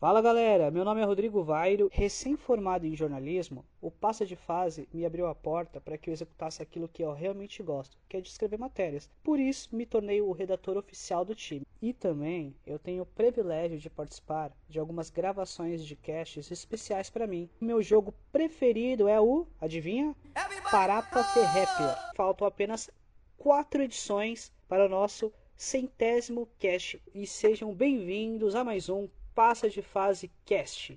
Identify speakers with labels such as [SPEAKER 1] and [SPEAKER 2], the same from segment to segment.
[SPEAKER 1] Fala galera, meu nome é Rodrigo Vairo. Recém-formado em jornalismo, o Passa de Fase me abriu a porta para que eu executasse aquilo que eu realmente gosto, que é de escrever matérias. Por isso, me tornei o redator oficial do time. E também eu tenho o privilégio de participar de algumas gravações de casts especiais para mim. O meu jogo preferido é o, adivinha? Parapa Ferrépia. Faltam apenas quatro edições para o nosso centésimo cast. E sejam bem-vindos a mais um Passa de Fase Cast.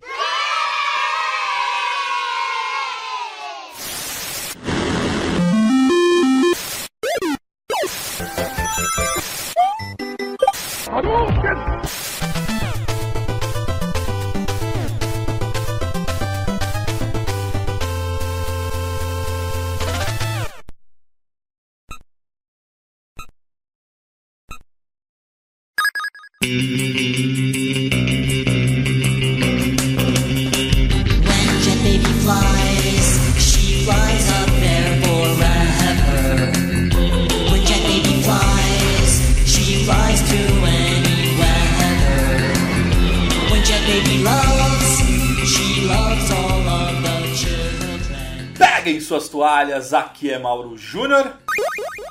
[SPEAKER 2] Suas toalhas, aqui é Mauro Júnior.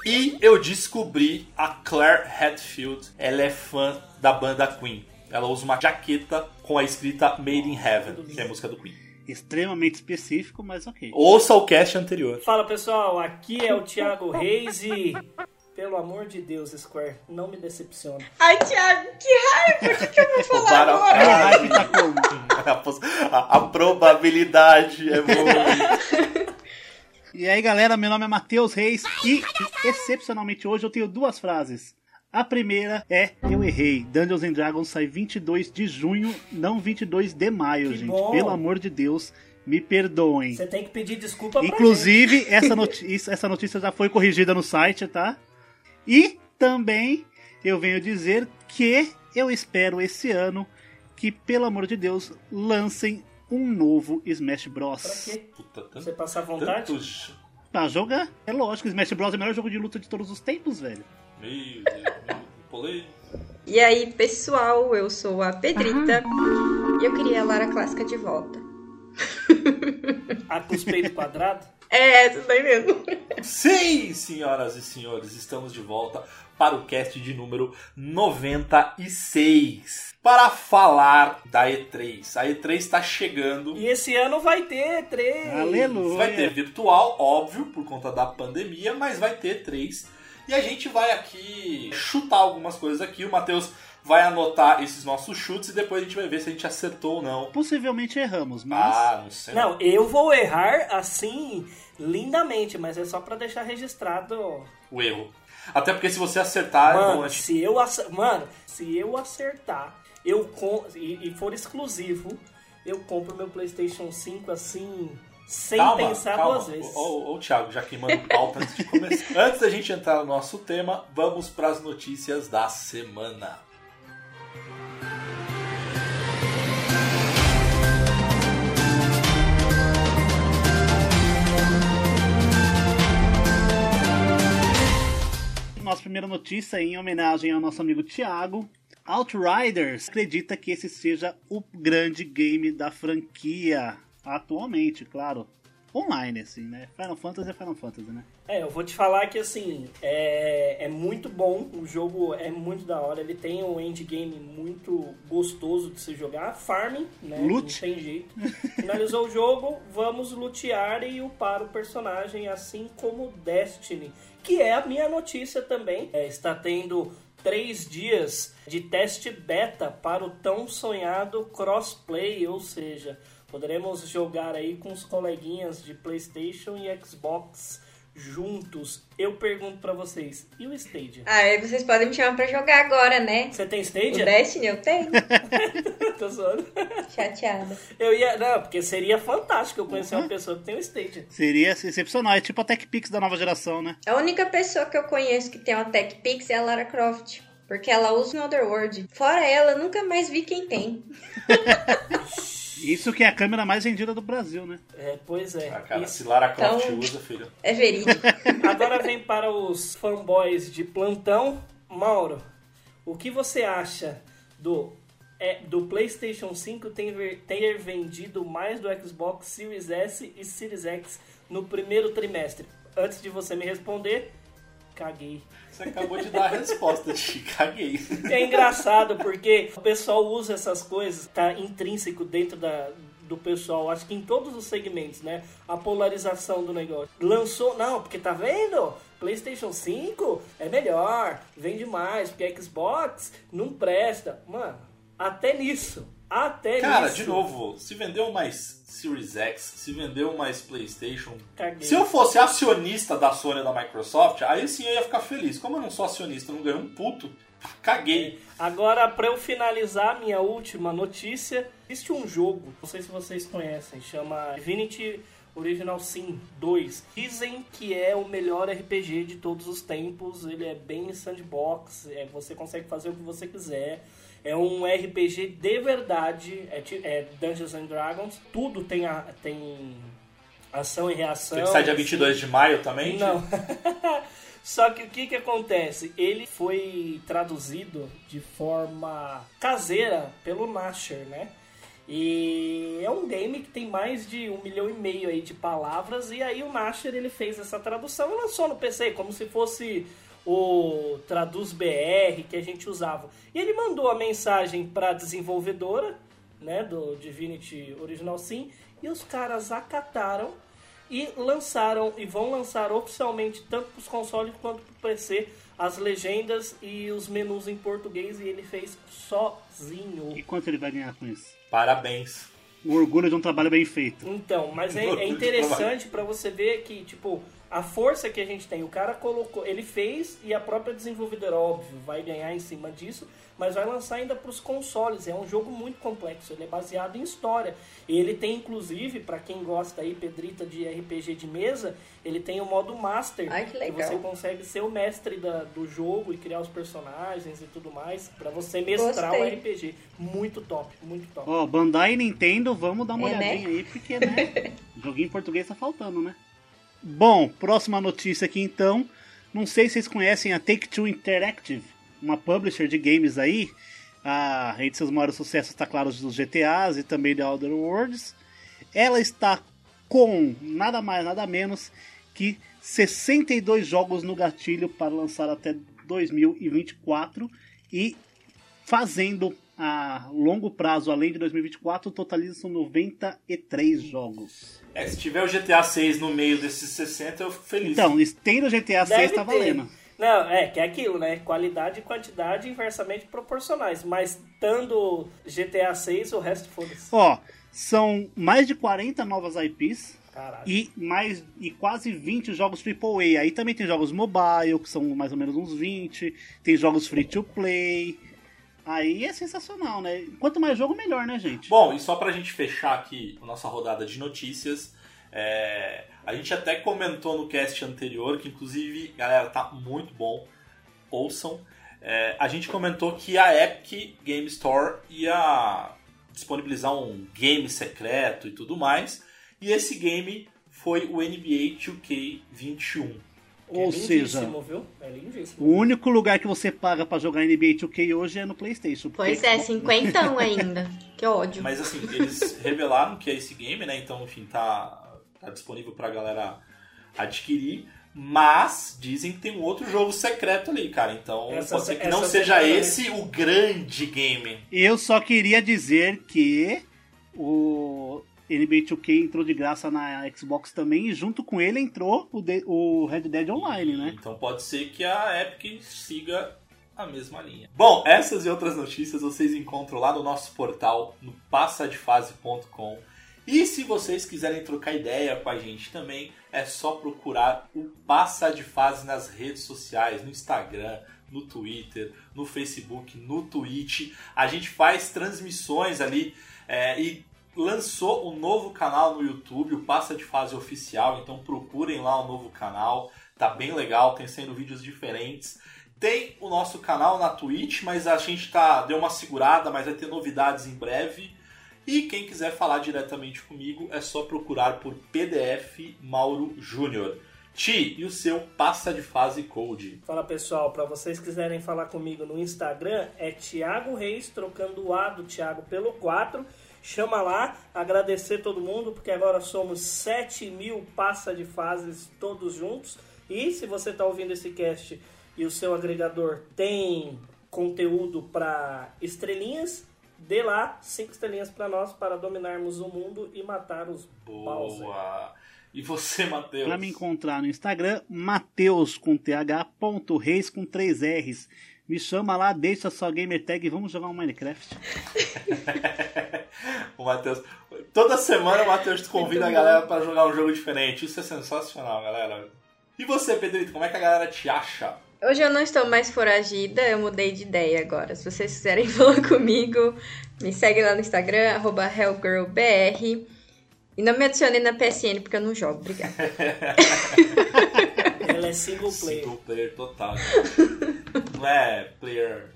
[SPEAKER 2] E eu descobri a Claire Hatfield. Ela é fã da banda Queen. Ela usa uma jaqueta com a escrita Made in Heaven, que é a música do Queen.
[SPEAKER 3] Extremamente específico, mas ok.
[SPEAKER 2] Ouça o cast anterior.
[SPEAKER 4] Fala pessoal, aqui é o Thiago Reis e. Pelo amor de Deus, Square, não me decepciona.
[SPEAKER 5] Ai, Thiago, que raiva! O que, que eu vou falar agora?
[SPEAKER 3] A tá como?
[SPEAKER 2] A, poss- a- a probabilidade é muito.
[SPEAKER 3] E aí, galera, meu nome é Matheus Reis e, excepcionalmente hoje, eu tenho duas frases. A primeira é Eu errei. Dungeons and Dragons sai 22 de junho, não 22 de maio,
[SPEAKER 4] Que
[SPEAKER 3] gente.
[SPEAKER 4] bom.
[SPEAKER 3] Pelo amor de Deus, me perdoem.
[SPEAKER 4] Você tem que pedir desculpa.
[SPEAKER 3] Inclusive, essa notícia, essa notícia já foi corrigida no site, tá? E também eu venho dizer que eu espero esse ano que, pelo amor de Deus, lancem um novo Smash Bros.
[SPEAKER 4] Pra quê?
[SPEAKER 2] Puta, tanto,
[SPEAKER 4] Você passar vontade?
[SPEAKER 2] tantos-
[SPEAKER 3] Pra jogar. É lógico, Smash Bros é o melhor jogo de luta de todos os tempos, velho.
[SPEAKER 2] Meu Deus, meu, pulei.
[SPEAKER 5] E aí, pessoal, eu sou a Pedrita e eu queria a Lara Clássica de volta.
[SPEAKER 4] A com os peitos quadrados?
[SPEAKER 5] É, tudo bem mesmo.
[SPEAKER 2] Sim, senhoras e senhores, estamos de volta para o cast de número 96 para falar da E3. A E3 está chegando.
[SPEAKER 4] E esse ano vai ter três.
[SPEAKER 3] Aleluia.
[SPEAKER 2] Vai ter virtual, óbvio, por conta da pandemia, mas vai ter três. E a gente vai aqui chutar algumas coisas aqui. O Matheus vai anotar esses nossos chutes e depois a gente vai ver se a gente acertou ou não.
[SPEAKER 3] Possivelmente erramos, mas.
[SPEAKER 2] Ah, não sei.
[SPEAKER 4] Não, eu vou errar assim lindamente, mas é só pra deixar registrado.
[SPEAKER 2] O erro. Até porque se você acertar, é
[SPEAKER 4] Mano,
[SPEAKER 2] né?
[SPEAKER 4] se eu acertar, mano, se eu acertar, eu com e, e for exclusivo, eu compro meu PlayStation 5 assim, sem
[SPEAKER 2] calma,
[SPEAKER 4] pensar
[SPEAKER 2] calma.
[SPEAKER 4] duas vezes.
[SPEAKER 2] Ô, ô, ô, Thiago, já queimando pauta antes de começar. antes da gente entrar no nosso tema, vamos para as notícias da semana.
[SPEAKER 3] Nossa primeira notícia em homenagem ao nosso amigo Thiago. Outriders acredita que esse seja o grande game da franquia atualmente, claro. Online, assim, né? Final Fantasy é Final Fantasy, né?
[SPEAKER 4] É, eu vou te falar que assim, é, é muito bom, o jogo é muito da hora, ele tem um endgame muito gostoso de se jogar, farming, né?
[SPEAKER 3] Loot.
[SPEAKER 4] Não tem jeito. Finalizou o jogo, vamos lutear e upar o personagem, assim como Destiny, que é a minha notícia também. É, está tendo três dias de teste beta para o tão sonhado crossplay, ou seja, poderemos jogar aí com os coleguinhas de PlayStation e Xbox juntos. Eu pergunto pra vocês, e o Stadia?
[SPEAKER 5] Ah, aí vocês podem me chamar pra jogar agora, né?
[SPEAKER 4] Você tem
[SPEAKER 5] O
[SPEAKER 4] Stadia?
[SPEAKER 5] Destiny eu tenho.
[SPEAKER 4] Tô zoando.
[SPEAKER 5] Chateada.
[SPEAKER 4] Eu ia, não, porque seria fantástico eu conhecer uma pessoa que tem um Stadia.
[SPEAKER 3] Seria excepcional, é tipo a TechPix da nova geração, né?
[SPEAKER 5] A única pessoa que eu conheço que tem uma Tech Pix é a Lara Croft. Porque ela usa no Otherworld. Fora ela, eu nunca mais vi quem tem.
[SPEAKER 3] Isso que é a câmera mais vendida do Brasil, né?
[SPEAKER 4] É, pois é.
[SPEAKER 2] Ah, cara,
[SPEAKER 4] Isso.
[SPEAKER 2] se Lara Croft
[SPEAKER 5] Então-
[SPEAKER 2] usa, filho.
[SPEAKER 5] É verídico.
[SPEAKER 4] Agora vem para os fanboys de plantão. Mauro, o que você acha do é do PlayStation 5 ter, ter vendido mais do Xbox Series S e Series X no primeiro trimestre? Antes de você me responder, caguei.
[SPEAKER 2] Você acabou de dar a resposta, te caguei.
[SPEAKER 4] É engraçado porque o pessoal usa essas coisas, tá intrínseco dentro da, do pessoal, acho que em todos os segmentos, né? A polarização do negócio. Lançou, não, porque tá vendo? PlayStation 5 é melhor, vende mais, porque Xbox não presta. Mano, até nisso. Até
[SPEAKER 2] Cara, de novo, se vendeu mais Series X, se vendeu mais PlayStation.
[SPEAKER 4] Caguei.
[SPEAKER 2] Se eu fosse acionista da Sony da Microsoft, aí sim eu ia ficar feliz. Como eu não sou acionista, não ganho um puto, caguei.
[SPEAKER 4] Agora, pra eu finalizar minha última notícia, existe um jogo, não sei se vocês conhecem, chama Divinity Original Sin 2. Dizem que é o melhor RPG de todos os tempos, ele é bem sandbox, é, você consegue fazer o que você quiser. É um RPG de verdade, é, é Dungeons and Dragons, tudo tem, a, tem ação e reação.
[SPEAKER 2] Ele sai dia
[SPEAKER 4] assim.
[SPEAKER 2] 22 de maio também?
[SPEAKER 4] Não. Só que o que que acontece? Ele foi traduzido de forma caseira pelo Nasher, né? E é um game que tem mais de um milhão e meio aí de palavras e aí o Nasher ele fez essa tradução e lançou no PC como se fosse o Traduz BR que a gente usava. E ele mandou a mensagem para a desenvolvedora, né, do Divinity Original Sim, e os caras acataram e lançaram e vão lançar oficialmente tanto para os consoles quanto para o PC as legendas e os menus em português e ele fez sozinho.
[SPEAKER 3] E quanto ele vai ganhar com isso?
[SPEAKER 2] Parabéns.
[SPEAKER 3] O orgulho de um trabalho bem feito.
[SPEAKER 4] Então, mas é, é interessante para você ver que tipo a força que a gente tem. O cara colocou, ele fez e a própria desenvolvedora, óbvio, vai ganhar em cima disso, mas vai lançar ainda para os consoles. É um jogo muito complexo, ele é baseado em história. E ele tem, inclusive, para quem gosta aí, Pedrita, de RPG de mesa, ele tem o modo Master.
[SPEAKER 5] Ai, que legal.
[SPEAKER 4] você consegue ser o mestre da- do jogo e criar os personagens e tudo mais, para você mestrar o
[SPEAKER 5] Gostei.
[SPEAKER 4] RPG. Muito top, muito top.
[SPEAKER 3] Ó, Bandai e Nintendo, vamos dar uma
[SPEAKER 5] É,
[SPEAKER 3] olhadinha
[SPEAKER 5] né?
[SPEAKER 3] aí, porque, né? joguinho em português tá faltando, né? Bom, próxima notícia aqui então. Não sei se vocês conhecem a Take-Two Interactive, uma publisher de games aí. A rede de seus maiores sucessos está claro dos GTAs e também de Outer Worlds. Ela está com nada mais, nada menos que 62 jogos no gatilho para lançar até 2024 e fazendo a longo prazo, além de 2024, totalizam 93 jogos.
[SPEAKER 2] É, se tiver o GTA 6 no meio desses 60, eu fico feliz.
[SPEAKER 3] Então, tendo o GTA 6
[SPEAKER 4] Deve
[SPEAKER 3] tá
[SPEAKER 4] ter.
[SPEAKER 3] valendo.
[SPEAKER 4] Não, é, que é aquilo, né? Qualidade e quantidade inversamente proporcionais. Mas dando GTA 6, o resto foda-se.
[SPEAKER 3] Ó, são mais de 40 novas IPs
[SPEAKER 4] Caralho.
[SPEAKER 3] e mais e quase 20 jogos AAA. Aí também tem jogos mobile, que são mais ou menos uns 20, tem jogos free to play. Aí é sensacional, né? Quanto mais jogo, melhor, né, gente?
[SPEAKER 2] Bom, e só pra gente fechar aqui a nossa rodada de notícias, é, a gente até comentou no cast anterior, que inclusive, galera, tá muito bom, ouçam. É, a gente comentou que a Epic Game Store ia disponibilizar um game secreto e tudo mais, e esse game foi o NBA 2K21.
[SPEAKER 3] Ou
[SPEAKER 4] é
[SPEAKER 3] seja?
[SPEAKER 4] É
[SPEAKER 3] o único lugar que você paga pra jogar NBA 2K hoje é no PlayStation. porque-
[SPEAKER 5] Pois é, cinquentão ainda. Que ódio.
[SPEAKER 2] Mas assim, eles revelaram que é esse game, né? Então, enfim, tá, tá disponível pra galera adquirir. Mas dizem que tem um outro jogo secreto ali, cara. Então
[SPEAKER 4] Essa
[SPEAKER 2] pode ser
[SPEAKER 4] se-
[SPEAKER 2] que não seja esse o grande game.
[SPEAKER 3] Eu só queria dizer que o NBA 2K entrou de graça na Xbox também e junto com ele entrou o, de- o Red Dead Online, né?
[SPEAKER 2] Então pode ser que a Epic siga a mesma linha. Bom, essas e outras notícias vocês encontram lá no nosso portal, no passadefase.com. E se vocês quiserem trocar ideia com a gente também, é só procurar o Passa de Fase nas redes sociais, no Instagram, no Twitter, no Facebook, no Twitch. A gente faz transmissões ali é, e lançou um novo canal no YouTube, o Passa de Fase Oficial, então procurem lá o novo canal, tá bem legal, tem sendo vídeos diferentes. Tem o nosso canal na Twitch, mas a gente tá deu uma segurada, mas vai ter novidades em breve. E quem quiser falar diretamente comigo é só procurar por PDF Mauro Júnior. Ti, e o seu passa de fase code?
[SPEAKER 4] Fala pessoal, para vocês quiserem falar comigo no Instagram é Thiago Reis, trocando o A do Thiago pelo 4. Chama lá, agradecer todo mundo, porque agora somos 7 mil passa de fases todos juntos. E se você está ouvindo esse cast e o seu agregador tem conteúdo para estrelinhas, dê lá 5 estrelinhas para nós para dominarmos o mundo e matar os Bowser.
[SPEAKER 2] Boa! E você, Matheus?
[SPEAKER 3] Pra me encontrar no Instagram, Mateus com TH, ponto Reis com 3 R's. Me chama lá, deixa sua gamer tag e vamos jogar um Minecraft.
[SPEAKER 2] o Matheus. Toda semana o Matheus convida a galera para jogar um jogo diferente. Isso é sensacional, galera. E você, Pedrito, como é que a galera te acha?
[SPEAKER 5] Hoje eu não estou mais foragida, eu mudei de ideia agora. Se vocês quiserem falar comigo, me segue lá no Instagram, arroba HellGirlBR. E não me adicione na PSN porque eu não jogo, obrigada.
[SPEAKER 4] Ela é single player.
[SPEAKER 2] Single player total. Não é player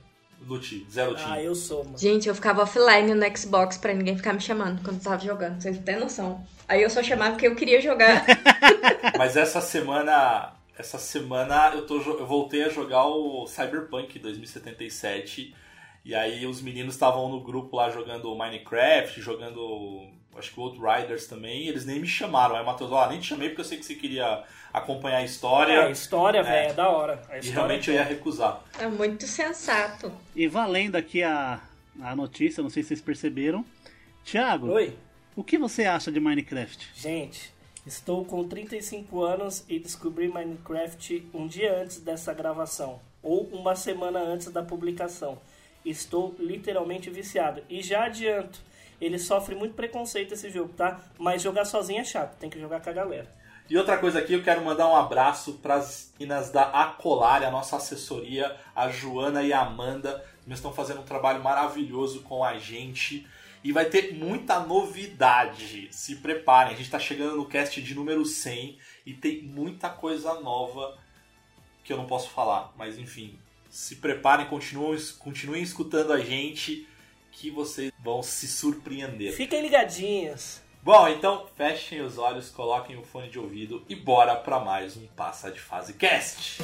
[SPEAKER 2] loot, zero team.
[SPEAKER 4] Ah, eu sou, mano.
[SPEAKER 5] Gente, eu ficava offline no Xbox pra ninguém ficar me chamando quando eu tava jogando, vocês não têm noção. Aí eu só chamava porque eu queria jogar.
[SPEAKER 2] Mas essa semana, essa semana eu, tô, eu voltei a jogar o Cyberpunk 2077. E aí os meninos estavam no grupo lá jogando Minecraft, jogando acho que Outriders também, e eles nem me chamaram. Aí o Matheus, ó, nem te chamei porque eu sei que você queria acompanhar a
[SPEAKER 4] É,
[SPEAKER 2] história.
[SPEAKER 4] a história, velho, é da hora. A
[SPEAKER 2] e realmente eu ia recusar.
[SPEAKER 5] É muito sensato.
[SPEAKER 3] E valendo aqui a, a notícia, não sei se vocês perceberam. Thiago,
[SPEAKER 4] Oi?
[SPEAKER 3] o que você acha de Minecraft?
[SPEAKER 4] Gente, estou com 35 anos e descobri Minecraft um dia antes dessa gravação, ou uma semana antes da publicação. Estou literalmente viciado. E já adianto, ele sofre muito preconceito esse jogo, tá? Mas jogar sozinho é chato, tem que jogar com a galera.
[SPEAKER 2] E outra coisa aqui, eu quero mandar um abraço para as meninas da Acolare, a nossa assessoria, a Joana e a Amanda. Eles estão fazendo um trabalho maravilhoso com a gente. E vai ter muita novidade. Se preparem, a gente está chegando no cast de número 100 e tem muita coisa nova que eu não posso falar. Mas enfim, se preparem, continuem, continuem escutando a gente que vocês vão se surpreender.
[SPEAKER 4] Fiquem ligadinhos.
[SPEAKER 2] Bom, então fechem os olhos, coloquem o fone de ouvido e bora pra mais um Passa de Fase Cast.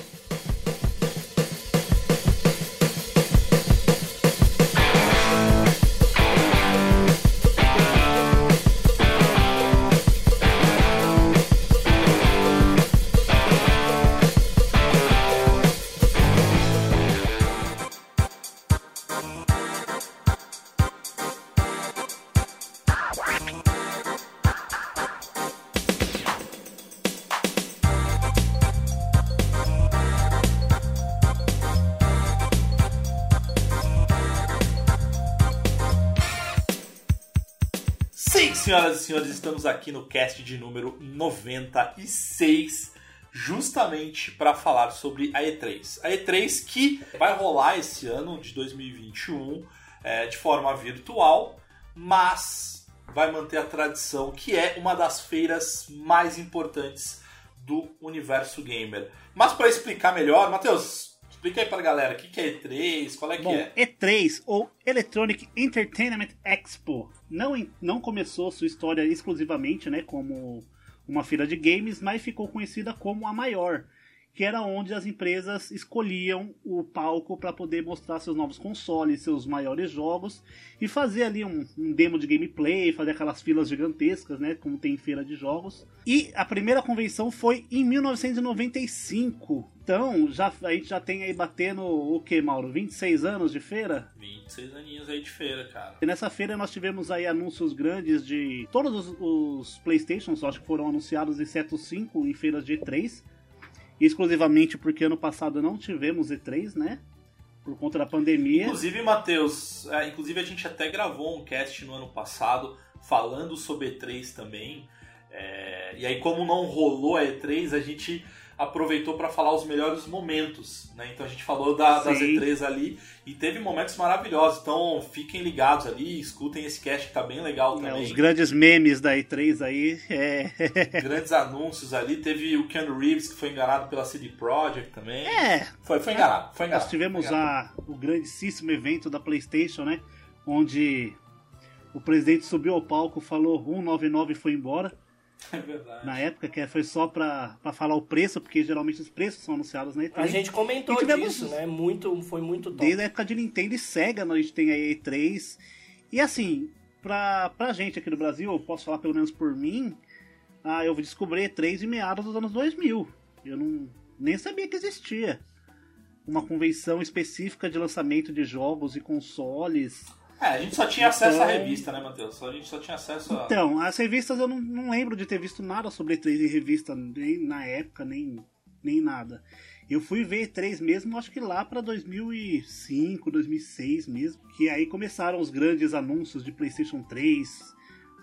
[SPEAKER 2] Senhoras e senhores, estamos aqui no cast de número 96, justamente para falar sobre a E3. A E3 que vai rolar esse ano de 2021 é, de forma virtual, mas vai manter a tradição que é uma das feiras mais importantes do universo gamer. Mas para explicar melhor, Matheus, explica aí pra galera o que que é E3, qual é que
[SPEAKER 3] Bom,
[SPEAKER 2] é.
[SPEAKER 3] E3 ou Electronic Entertainment Expo não, não começou sua história exclusivamente né, como uma feira de games, mas ficou conhecida como a maior, que era onde as empresas escolhiam o palco para poder mostrar seus novos consoles, seus maiores jogos e fazer ali um, um demo de gameplay, fazer aquelas filas gigantescas, né, como tem em feira de jogos. E a primeira convenção foi em 1995. Então, já, a gente já tem aí batendo o que, Mauro? 26 anos de feira?
[SPEAKER 2] 26 aninhos aí de feira, cara.
[SPEAKER 3] E nessa feira nós tivemos aí anúncios grandes de todos os, os Playstations, acho que foram anunciados exceto 5 em feiras de E3. Exclusivamente porque ano passado não tivemos E3, né? Por conta da pandemia.
[SPEAKER 2] Inclusive, Matheus, é, inclusive a gente até gravou um cast no ano passado falando sobre E3 também. É, e aí, como não rolou a E3, a gente aproveitou para falar os melhores momentos. Né? Então a gente falou da- das
[SPEAKER 3] Sim.
[SPEAKER 2] E3 ali e teve momentos maravilhosos. Então fiquem ligados ali, escutem esse cast que tá bem legal também.
[SPEAKER 3] os grandes memes da E3 aí. É,
[SPEAKER 2] Grandes anúncios ali. Teve o Keanu Reeves que foi enganado pela CD Projekt também.
[SPEAKER 3] é
[SPEAKER 2] Foi, foi enganado, foi enganado.
[SPEAKER 3] Nós tivemos
[SPEAKER 2] enganado.
[SPEAKER 3] a, o grandíssimo evento da PlayStation, né? Onde o presidente subiu ao palco, falou 199 e foi embora.
[SPEAKER 2] É verdade.
[SPEAKER 3] na época, que foi só pra, pra falar o preço, porque geralmente os preços são anunciados na E3.
[SPEAKER 4] A gente comentou
[SPEAKER 3] E tivemos-
[SPEAKER 4] disso, né? Muito, foi muito top.
[SPEAKER 3] Desde a época de Nintendo e Sega, a gente tem a E3. E assim, pra, pra gente aqui no Brasil, eu posso falar pelo menos por mim, ah, eu descobri E3 em meados dos anos 2000. Eu não, nem sabia que existia uma convenção específica de lançamento de jogos e consoles.
[SPEAKER 2] É, a gente só tinha acesso à
[SPEAKER 3] Então-
[SPEAKER 2] revista, né, Matheus? A gente só tinha acesso a.
[SPEAKER 3] Então, as revistas eu não, não lembro de ter visto nada sobre E3 em revista, nem na época, nem, nem nada. Eu fui ver E3 mesmo, acho que lá pra 2005, 2006 mesmo, que aí começaram os grandes anúncios de PlayStation 3.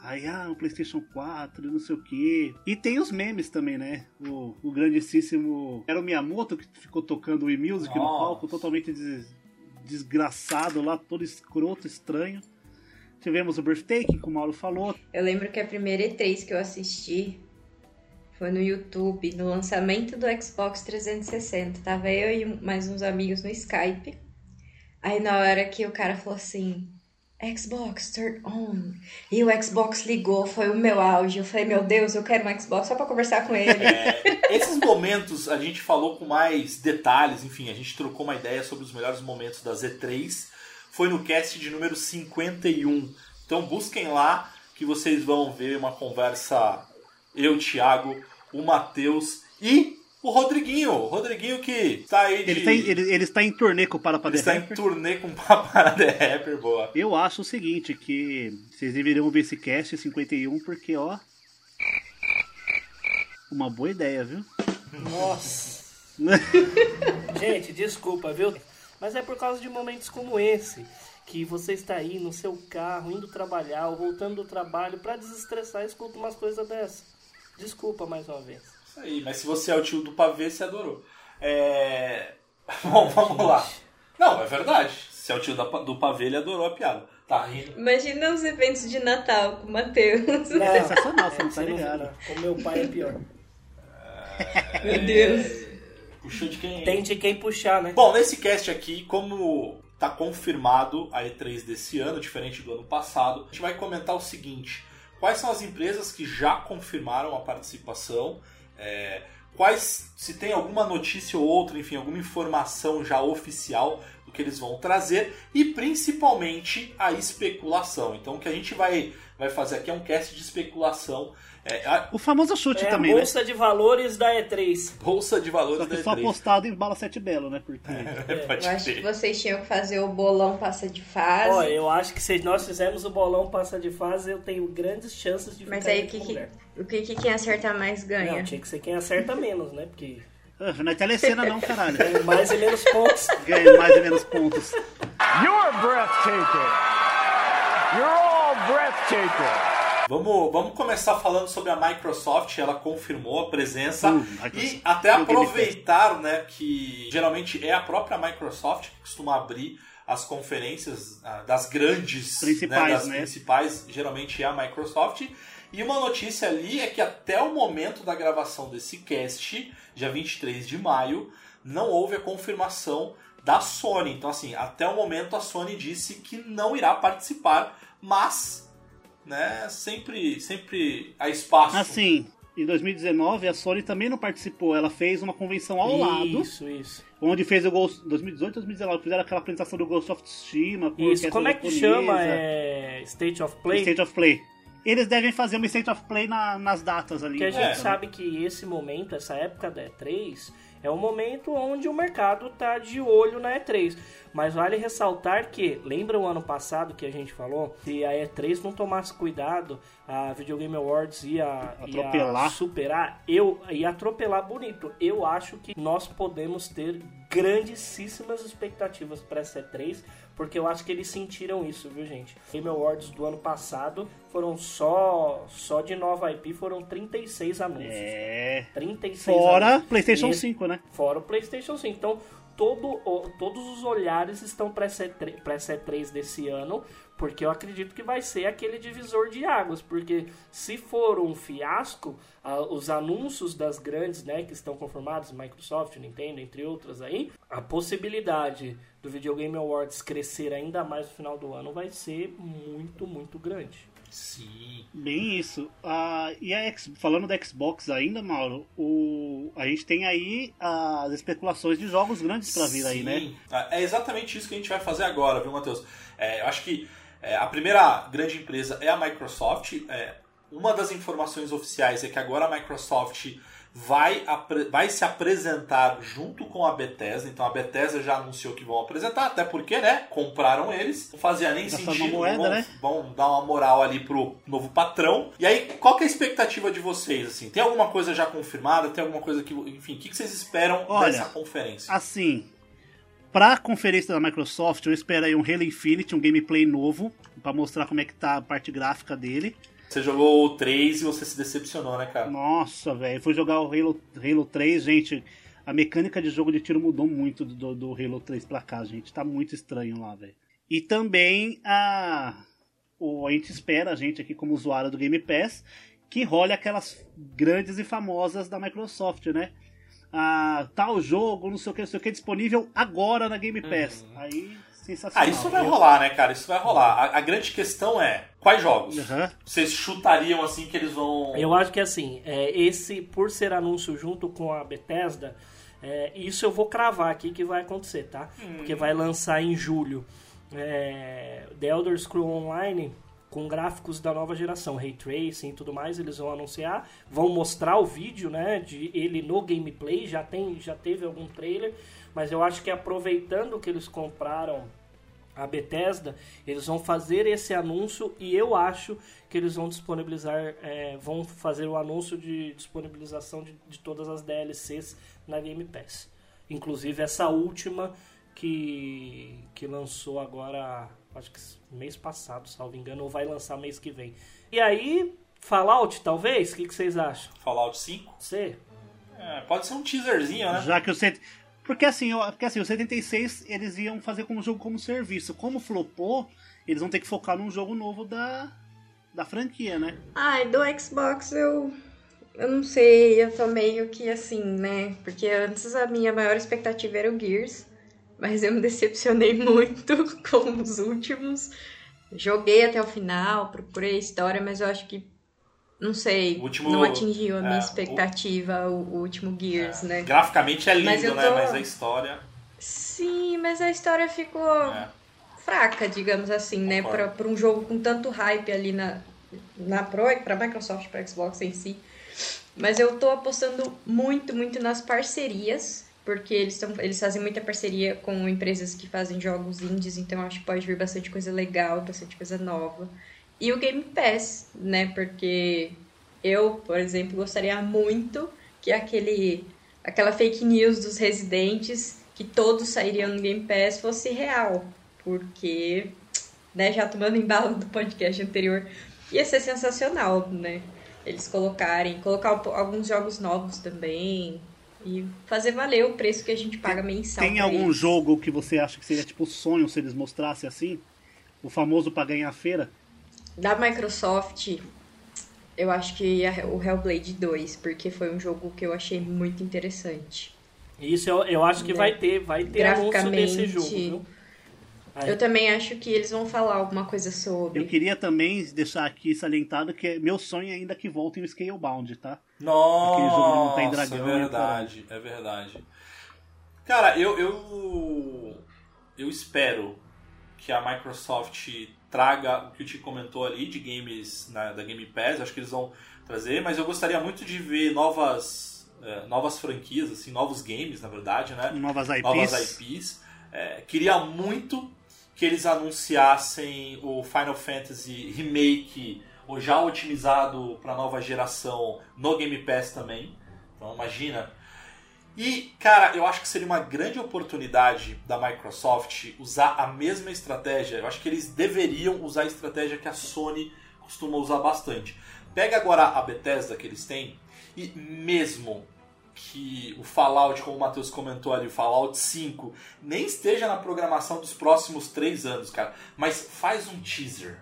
[SPEAKER 3] Aí, ah, o PlayStation 4, não sei o que. E tem os memes também, né? O, o grandíssimo. Era o Miyamoto que ficou tocando o e-music no palco, totalmente des- desgraçado lá, todo escroto, estranho. Tivemos o Breathtaking, como o Mauro falou.
[SPEAKER 5] Eu lembro que a primeira E3 que eu assisti foi no YouTube, no lançamento do Xbox 360. Tava eu e mais uns amigos no Skype. Aí na hora que o cara falou assim, Xbox, turn on. E o Xbox ligou, foi o meu auge. Eu falei, meu Deus, eu quero um Xbox só pra conversar com ele.
[SPEAKER 2] É, esses momentos a gente falou com mais detalhes, enfim, a gente trocou uma ideia sobre os melhores momentos da Z3. Foi no cast de número 51. Então busquem lá que vocês vão ver uma conversa eu, Thiago, o Matheus e o Rodriguinho. O Rodriguinho que tá aí de.
[SPEAKER 3] Ele, tá em- ele- ele está em turnê com o Para Para
[SPEAKER 2] ele
[SPEAKER 3] The
[SPEAKER 2] está em
[SPEAKER 3] Rapper.
[SPEAKER 2] turnê com Papara The Rapper, boa.
[SPEAKER 3] Eu acho o seguinte, que vocês deveriam ver esse cast 51, porque, ó... Uma boa ideia, viu?
[SPEAKER 4] Nossa. Gente, desculpa, viu? Mas é por causa de momentos como esse que você está aí no seu carro, indo trabalhar ou voltando do trabalho pra desestressar escuta umas coisas dessas. Desculpa mais uma vez.
[SPEAKER 2] Isso aí, mas se você é o tio do pavê, você adorou. É. Bom, vamos lá. Não, é verdade. Se é o tio do pavê, ele adorou a piada. Tá rindo.
[SPEAKER 5] Imagina os eventos de Natal com o Matheus.
[SPEAKER 4] Não,
[SPEAKER 3] Sensacional, você não tá ligado.
[SPEAKER 4] Com meu pai é pior.
[SPEAKER 5] Meu Deus.
[SPEAKER 2] Puxou de quem?
[SPEAKER 4] Tem de quem puxar, né?
[SPEAKER 2] Bom, nesse cast aqui, como tá confirmado a E3 desse ano, diferente do ano passado, a gente vai comentar o seguinte: quais são as empresas que já confirmaram a participação? É, quais, se tem alguma notícia ou outra, enfim, alguma informação já oficial que eles vão trazer e principalmente a especulação. Então, o que a gente vai, vai fazer aqui é um cast de especulação. É, a
[SPEAKER 3] O famoso chute
[SPEAKER 4] É a
[SPEAKER 3] também, né?
[SPEAKER 4] bolsa de valores da E3.
[SPEAKER 2] bolsa de valores
[SPEAKER 3] Só
[SPEAKER 2] da
[SPEAKER 3] que só
[SPEAKER 2] E3.
[SPEAKER 3] apostado em bala sete belo, né? Porque
[SPEAKER 2] Pode
[SPEAKER 5] Eu acho que vocês tinham que fazer o bolão passa de fase.
[SPEAKER 4] Ó, eu acho que se nós fizermos o bolão passa de fase, eu tenho grandes chances de
[SPEAKER 5] Mas
[SPEAKER 4] ficar
[SPEAKER 5] aí que, que, o que, que quem acertar mais ganha?
[SPEAKER 4] Não, tinha que ser quem acerta menos, né? Porque
[SPEAKER 3] não é telecena não, caralho.
[SPEAKER 4] tem mais e menos pontos.
[SPEAKER 3] Ganha mais e menos pontos.
[SPEAKER 6] You're breathtaking. You're all breathtaking.
[SPEAKER 2] Vamos, vamos começar falando sobre a Microsoft. Ela confirmou a presença
[SPEAKER 3] Uh,
[SPEAKER 2] e até aproveitar, né, que geralmente é a própria Microsoft que costuma abrir as conferências ah, das grandes,
[SPEAKER 3] Principais,
[SPEAKER 2] das
[SPEAKER 3] né?
[SPEAKER 2] principais, geralmente é a Microsoft. E uma notícia ali é que até o momento da gravação desse cast, dia 23 de maio, não houve a confirmação da Sony. Então, assim, até o momento a Sony disse que não irá participar, mas né, sempre, sempre há espaço.
[SPEAKER 3] Assim, em 2019 a Sony também não participou. Ela fez uma convenção ao lado,
[SPEAKER 4] Isso, isso.
[SPEAKER 3] onde fez o Ghost 2018, 2019, fizeram aquela apresentação do Ghost of Tsushima com
[SPEAKER 4] Isso, como é que
[SPEAKER 3] japonesa,
[SPEAKER 4] chama? É State of Play?
[SPEAKER 3] State of Play. Eles devem fazer uma State of Play na- nas datas ali.
[SPEAKER 4] Porque a gente
[SPEAKER 2] É.
[SPEAKER 4] sabe que esse momento, essa época da E3, é um momento onde o mercado tá de olho na E3. Mas vale ressaltar que, lembra o ano passado que a gente falou? Se a E3 não tomasse cuidado, a Video Game Awards ia, ia
[SPEAKER 3] Atropelar.
[SPEAKER 4] superar, eu ia atropelar bonito. Eu acho que nós podemos ter grandíssimas expectativas para essa E3, porque eu acho que eles sentiram isso, viu, gente? Game Awards do ano passado foram só só de nova IP foram 36 anúncios.
[SPEAKER 3] É.
[SPEAKER 4] 36
[SPEAKER 3] Fora
[SPEAKER 4] anúncios.
[SPEAKER 3] PlayStation
[SPEAKER 4] E-
[SPEAKER 3] 5, né?
[SPEAKER 4] Fora o PlayStation 5. Então, todo, todos os olhares estão para essa E3 pra essa E3 desse ano, porque eu acredito que vai ser aquele divisor de águas. Porque se for um fiasco, os anúncios das grandes, né, que estão conformados, Microsoft, Nintendo, entre outras aí, a possibilidade do Video Game Awards crescer ainda mais no final do ano vai ser muito, muito grande.
[SPEAKER 2] Sim.
[SPEAKER 3] Bem isso. Ah, e a X- falando da Xbox ainda, Mauro, o, a gente tem aí as especulações de jogos grandes pra vir aí, né?
[SPEAKER 2] Sim. É exatamente isso que a gente vai fazer agora, viu, Matheus? É, eu acho que é, a primeira grande empresa é a Microsoft. É, uma das informações oficiais é que agora a Microsoft vai, vai se apresentar junto com a Bethesda. Então a Bethesda já anunciou que vão apresentar, até porque, né? Compraram eles. Não fazia nem
[SPEAKER 3] Gastaram
[SPEAKER 2] sentido.
[SPEAKER 3] moeda,
[SPEAKER 2] vão,
[SPEAKER 3] né?
[SPEAKER 2] vão dar uma moral ali pro novo patrão. E aí, qual que é a expectativa de vocês? Assim? Tem alguma coisa já confirmada? Tem alguma coisa que. Enfim, o que vocês esperam
[SPEAKER 3] Olha,
[SPEAKER 2] dessa conferência?
[SPEAKER 3] Assim, pra conferência da Microsoft, eu espero aí um Halo Infinite, um gameplay novo, pra mostrar como é que tá a parte gráfica dele.
[SPEAKER 2] Você jogou o 3 e você se decepcionou, né, cara?
[SPEAKER 3] Nossa, velho, fui jogar o Halo, Halo 3, gente. A mecânica de jogo de tiro mudou muito do, do Halo 3 pra cá, gente. Tá muito estranho lá, velho. E também a. O, a gente espera, a gente aqui como usuário do Game Pass, que role aquelas grandes e famosas da Microsoft, né? Ah, tal jogo, não sei o que, não sei o que, disponível agora na Game Pass. Aí, sensacional.
[SPEAKER 2] Ah, isso vai rolar, né, cara? Isso vai rolar. A, a grande questão é, quais jogos?
[SPEAKER 3] Aham.
[SPEAKER 2] Vocês chutariam, assim, que eles vão...
[SPEAKER 4] Eu acho que assim, é, esse, por ser anúncio junto com a Bethesda, é, isso eu vou cravar aqui que vai acontecer, tá? Porque vai lançar em julho é, The Elder Scrolls Online com gráficos da nova geração, Ray Tracing e tudo mais, eles vão anunciar, vão mostrar o vídeo, né, de ele no gameplay, já tem, já teve algum trailer, mas eu acho que aproveitando que eles compraram a Bethesda, eles vão fazer esse anúncio e eu acho que eles vão disponibilizar, é, vão fazer o anúncio de disponibilização de, de todas as DLCs na Game Pass. Inclusive essa última que, que lançou agora, acho que mês passado, salvo engano, ou vai lançar mês que vem. E aí, Fallout, talvez? O que, que vocês acham?
[SPEAKER 2] Fallout 5?
[SPEAKER 4] Você?
[SPEAKER 2] É, pode ser um teaserzinho, né?
[SPEAKER 3] Já que o set... Porque assim, eu- porque assim, o 76 eles iam fazer como jogo como serviço. Como flopou, eles vão ter que focar num jogo novo da, da franquia, né?
[SPEAKER 5] Ai, do Xbox eu. Eu não sei, eu tô meio que assim, né? Porque antes a minha maior expectativa era o Gears, mas eu me decepcionei muito com os últimos. Joguei até o final, procurei a história, mas eu acho que. Não sei,
[SPEAKER 2] último-
[SPEAKER 5] não atingiu a minha
[SPEAKER 2] é,
[SPEAKER 5] expectativa, o, o último Gears, né?
[SPEAKER 2] Graficamente é lindo,
[SPEAKER 5] Mas
[SPEAKER 2] né?
[SPEAKER 5] tô-
[SPEAKER 2] Mas a história...
[SPEAKER 5] Sim, mas a história ficou
[SPEAKER 2] É.
[SPEAKER 5] fraca, digamos assim, né?
[SPEAKER 2] Concordo.
[SPEAKER 5] Pra, pra um jogo com tanto hype ali na, na Pro, pra Microsoft, pra Xbox em si. Mas eu tô apostando muito, muito nas parcerias, porque eles, tão, eles fazem muita parceria com empresas que fazem jogos indies, então acho que pode vir bastante coisa legal, bastante coisa nova. E o Game Pass, né? Porque eu, por exemplo, gostaria muito que aquele aquela fake news dos residentes que todos sairiam no Game Pass fosse real, porque, né, já tomando embalo do podcast anterior, ia ser sensacional, né? Eles colocarem, colocar alguns jogos novos também e fazer valer o preço que a gente paga mensal.
[SPEAKER 3] Tem algum
[SPEAKER 5] eles.
[SPEAKER 3] jogo que você acha que seria tipo sonho se eles mostrassem assim? O famoso pra ganhar a feira?
[SPEAKER 5] Da Microsoft, eu acho que a- o Hellblade 2, porque foi um jogo que eu achei muito interessante.
[SPEAKER 4] Isso eu, eu acho que
[SPEAKER 5] Né?
[SPEAKER 4] vai ter, vai ter anúncio desse jogo, viu? Aí-
[SPEAKER 5] Eu também acho que eles vão falar alguma coisa sobre.
[SPEAKER 3] Eu queria também deixar aqui salientado que é meu sonho ainda que volte o Scalebound, tá?
[SPEAKER 2] Nossa,
[SPEAKER 3] Aquele jogo de montar em dragão,
[SPEAKER 2] é verdade, é verdade. Cara, eu, eu eu espero que a Microsoft traga o que o Ti comentou ali de games na, da Game Pass, acho que eles vão trazer, mas eu gostaria muito de ver novas eh, novas franquias, assim, novos games, na verdade, né?
[SPEAKER 3] Novas IPs.
[SPEAKER 2] novas IPs. É, queria muito que eles anunciassem o Final Fantasy Remake, ou já otimizado para nova geração, no Game Pass também. Então imagina. E, cara, eu acho que seria uma grande oportunidade da Microsoft usar a mesma estratégia. Eu acho que eles deveriam usar a estratégia que a Sony costuma usar bastante. Pega agora a Bethesda que eles têm e mesmo que o Fallout, como o Matheus comentou ali, o Fallout 5, nem esteja na programação dos próximos três anos, cara. Mas faz um teaser.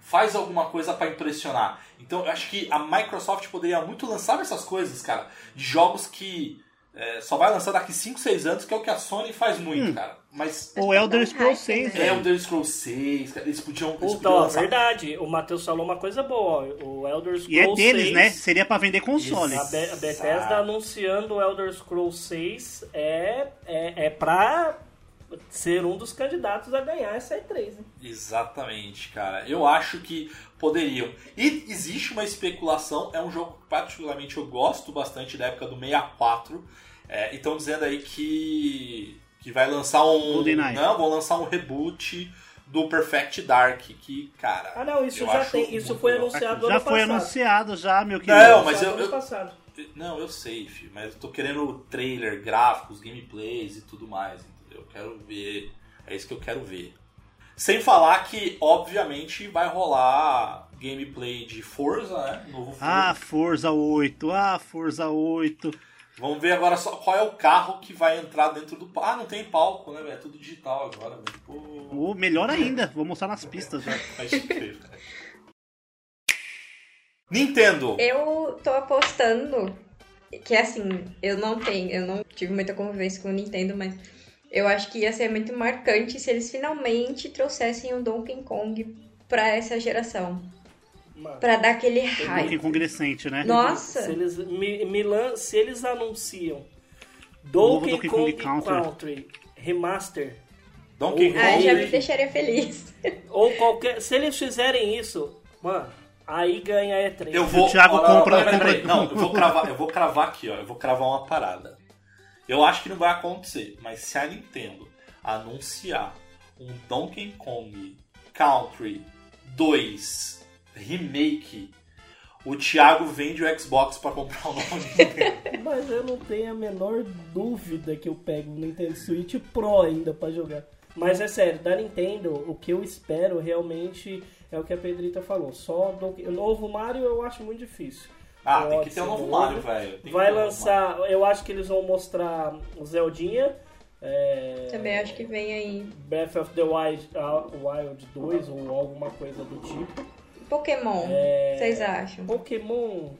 [SPEAKER 2] Faz alguma coisa pra impressionar. Então eu acho que a Microsoft poderia muito lançar essas coisas, cara. De jogos que é, só vai lançar daqui 5, 6 anos, que é o que a Sony faz muito, cara. Mas
[SPEAKER 3] O Elder Scrolls
[SPEAKER 5] hype,
[SPEAKER 3] 6,
[SPEAKER 5] né?
[SPEAKER 2] é o Elder Scrolls 6, cara, eles podiam, eles podiam
[SPEAKER 4] Então,
[SPEAKER 2] lançar.
[SPEAKER 4] verdade. O Matheus falou uma coisa boa. O Elder Scrolls
[SPEAKER 3] E é deles,
[SPEAKER 4] 6,
[SPEAKER 3] né? Seria pra vender console.
[SPEAKER 4] A, Be- a Bethesda
[SPEAKER 2] Exato.
[SPEAKER 4] anunciando o Elder Scrolls 6 é, é, é pra ser um dos candidatos a ganhar essa E3, né?
[SPEAKER 2] Exatamente, cara. Eu acho que poderiam. E existe uma especulação, é um jogo que particularmente eu gosto bastante da época do 64. É, e estão dizendo aí que, que vai lançar um.
[SPEAKER 3] GoldenEye.
[SPEAKER 2] Não, vão lançar um reboot do Perfect Dark. Que, cara.
[SPEAKER 4] Ah, não, isso já tem. Isso foi
[SPEAKER 2] legal.
[SPEAKER 4] anunciado
[SPEAKER 3] Já
[SPEAKER 4] ano
[SPEAKER 3] foi
[SPEAKER 4] passado.
[SPEAKER 3] anunciado, já, meu querido.
[SPEAKER 2] Não, mas eu- eu-. Não, eu sei, filho, mas eu tô querendo trailer, gráficos, gameplays e tudo mais, entendeu? Eu quero ver. É isso que eu quero ver. Sem falar que, obviamente, vai rolar gameplay de Forza, né? Novo Forza.
[SPEAKER 3] Ah, Forza 8. Ah, Forza 8.
[SPEAKER 2] Vamos ver agora só qual é o carro que vai entrar dentro do palco. Ah, não tem palco, né, velho? É tudo digital agora, velho. Pô,
[SPEAKER 3] Ou melhor ainda, vou mostrar nas pistas já.
[SPEAKER 2] cara. Nintendo!
[SPEAKER 5] Eu tô apostando que assim, eu não tenho, eu não tive muita convivência com o Nintendo, mas eu acho que ia ser muito marcante se eles finalmente trouxessem o Donkey Kong pra essa geração. Pra dar aquele
[SPEAKER 3] Donkey
[SPEAKER 5] hype.
[SPEAKER 3] Kong recente, né?
[SPEAKER 5] Nossa!
[SPEAKER 4] Se eles, mi, Milan, se eles anunciam
[SPEAKER 3] novo
[SPEAKER 4] Donkey,
[SPEAKER 3] Donkey
[SPEAKER 4] Kong,
[SPEAKER 3] Kong Country.
[SPEAKER 4] Country Remaster
[SPEAKER 2] Donkey
[SPEAKER 4] Ah,
[SPEAKER 5] Ah,
[SPEAKER 2] Kong.
[SPEAKER 5] já me deixaria feliz.
[SPEAKER 4] ou qualquer. Se eles fizerem isso, mano, aí ganha a E3.
[SPEAKER 2] Eu vou.
[SPEAKER 3] O Thiago
[SPEAKER 2] Ó,
[SPEAKER 3] compra-
[SPEAKER 2] Não, eu vou cravar, eu vou cravar aqui, ó. Eu vou cravar uma parada. Eu acho que não vai acontecer, mas se a Nintendo anunciar um Donkey Kong Country 2 Remake, o Thiago vende o Xbox pra comprar o novo Nintendo.
[SPEAKER 4] Mas eu não tenho a menor dúvida que eu pego o Nintendo Switch Pro ainda pra jogar. Mas é sério, da Nintendo, o que eu espero realmente é o que a Pedrita falou. Só do o novo Mario eu acho muito difícil.
[SPEAKER 2] Ah,
[SPEAKER 4] Pode
[SPEAKER 2] tem que ter um novo Mario, velho.
[SPEAKER 4] Vai lançar, eu acho que eles vão mostrar o Zeldinha. é,
[SPEAKER 5] Também acho que vem aí.
[SPEAKER 4] Breath of the Wild, ah, Wild 2 ou alguma coisa do tipo.
[SPEAKER 5] Pokémon,
[SPEAKER 4] É.
[SPEAKER 5] vocês acham?
[SPEAKER 4] Pokémon.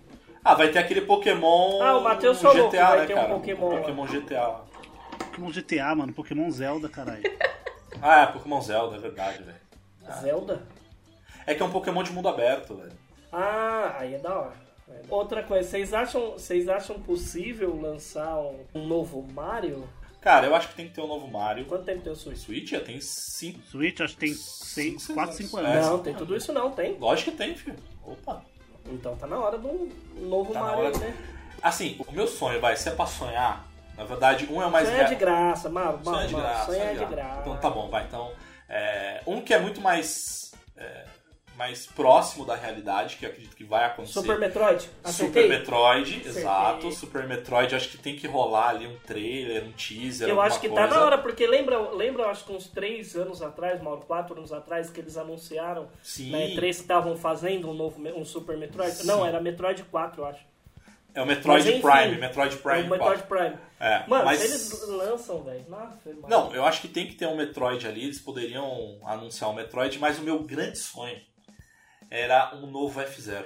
[SPEAKER 2] Ah, vai ter aquele Pokémon.
[SPEAKER 4] Ah, o Matheus falou
[SPEAKER 2] GTA,
[SPEAKER 4] que vai
[SPEAKER 2] né,
[SPEAKER 4] ter um
[SPEAKER 2] cara?
[SPEAKER 4] Pokémon lá.
[SPEAKER 2] Pokémon GTA.
[SPEAKER 3] Pokémon GTA, mano. Pokémon Zelda, caralho.
[SPEAKER 2] Ah, é Pokémon Zelda, é verdade, velho.
[SPEAKER 4] Zelda?
[SPEAKER 2] É que é um Pokémon de mundo aberto, velho.
[SPEAKER 4] Ah, aí é da hora. Outra coisa, vocês acham, vocês acham possível lançar um, um novo Mario?
[SPEAKER 2] Cara, eu acho que tem que ter um novo Mario.
[SPEAKER 4] Quanto tempo tem o Switch?
[SPEAKER 2] Switch já tem 5.
[SPEAKER 3] Switch, acho que tem
[SPEAKER 2] Cinco,
[SPEAKER 3] 4,
[SPEAKER 2] seis
[SPEAKER 3] 5
[SPEAKER 2] anos.
[SPEAKER 3] anos.
[SPEAKER 2] É.
[SPEAKER 4] Não, tem tudo isso não, tem.
[SPEAKER 2] Lógico que tem, filho. Opa.
[SPEAKER 4] Então tá na hora de um novo
[SPEAKER 2] Tá
[SPEAKER 4] Mario,
[SPEAKER 2] hora.
[SPEAKER 4] né?
[SPEAKER 2] Assim, o meu sonho vai ser pra sonhar. Na verdade, um é o mais
[SPEAKER 4] Sonho é de graça, Mario.
[SPEAKER 2] Sonho é de graça.
[SPEAKER 4] Sonho é
[SPEAKER 2] sonho
[SPEAKER 4] de graça.
[SPEAKER 2] Então tá bom, vai. Então, é, um que é muito mais, é, mais próximo da realidade, que eu acredito que vai acontecer.
[SPEAKER 4] Super Metroid?
[SPEAKER 2] Super
[SPEAKER 4] Acertei?
[SPEAKER 2] Metroid,
[SPEAKER 4] Acertei.
[SPEAKER 2] exato. Super Metroid, acho que tem que rolar ali um trailer, um teaser.
[SPEAKER 4] Eu acho que
[SPEAKER 2] coisa.
[SPEAKER 4] tá na hora, porque lembra, lembra acho que uns 3 anos atrás, Mauro, 4 anos atrás, que eles anunciaram
[SPEAKER 2] Sim.
[SPEAKER 4] na E3 que estavam fazendo um novo um Super Metroid?
[SPEAKER 2] Sim.
[SPEAKER 4] Não, era Metroid 4, eu acho.
[SPEAKER 2] É o Metroid
[SPEAKER 4] Mas, enfim,
[SPEAKER 2] Prime, Metroid
[SPEAKER 4] É
[SPEAKER 2] Prime.
[SPEAKER 4] o Metroid
[SPEAKER 2] 4.
[SPEAKER 4] Prime.
[SPEAKER 2] É,
[SPEAKER 4] Mano,
[SPEAKER 2] mas...
[SPEAKER 4] se eles lançam, velho.
[SPEAKER 2] Não, eu acho que tem que ter um Metroid ali, eles poderiam anunciar um Metroid, mas o meu grande sonho era um novo F0.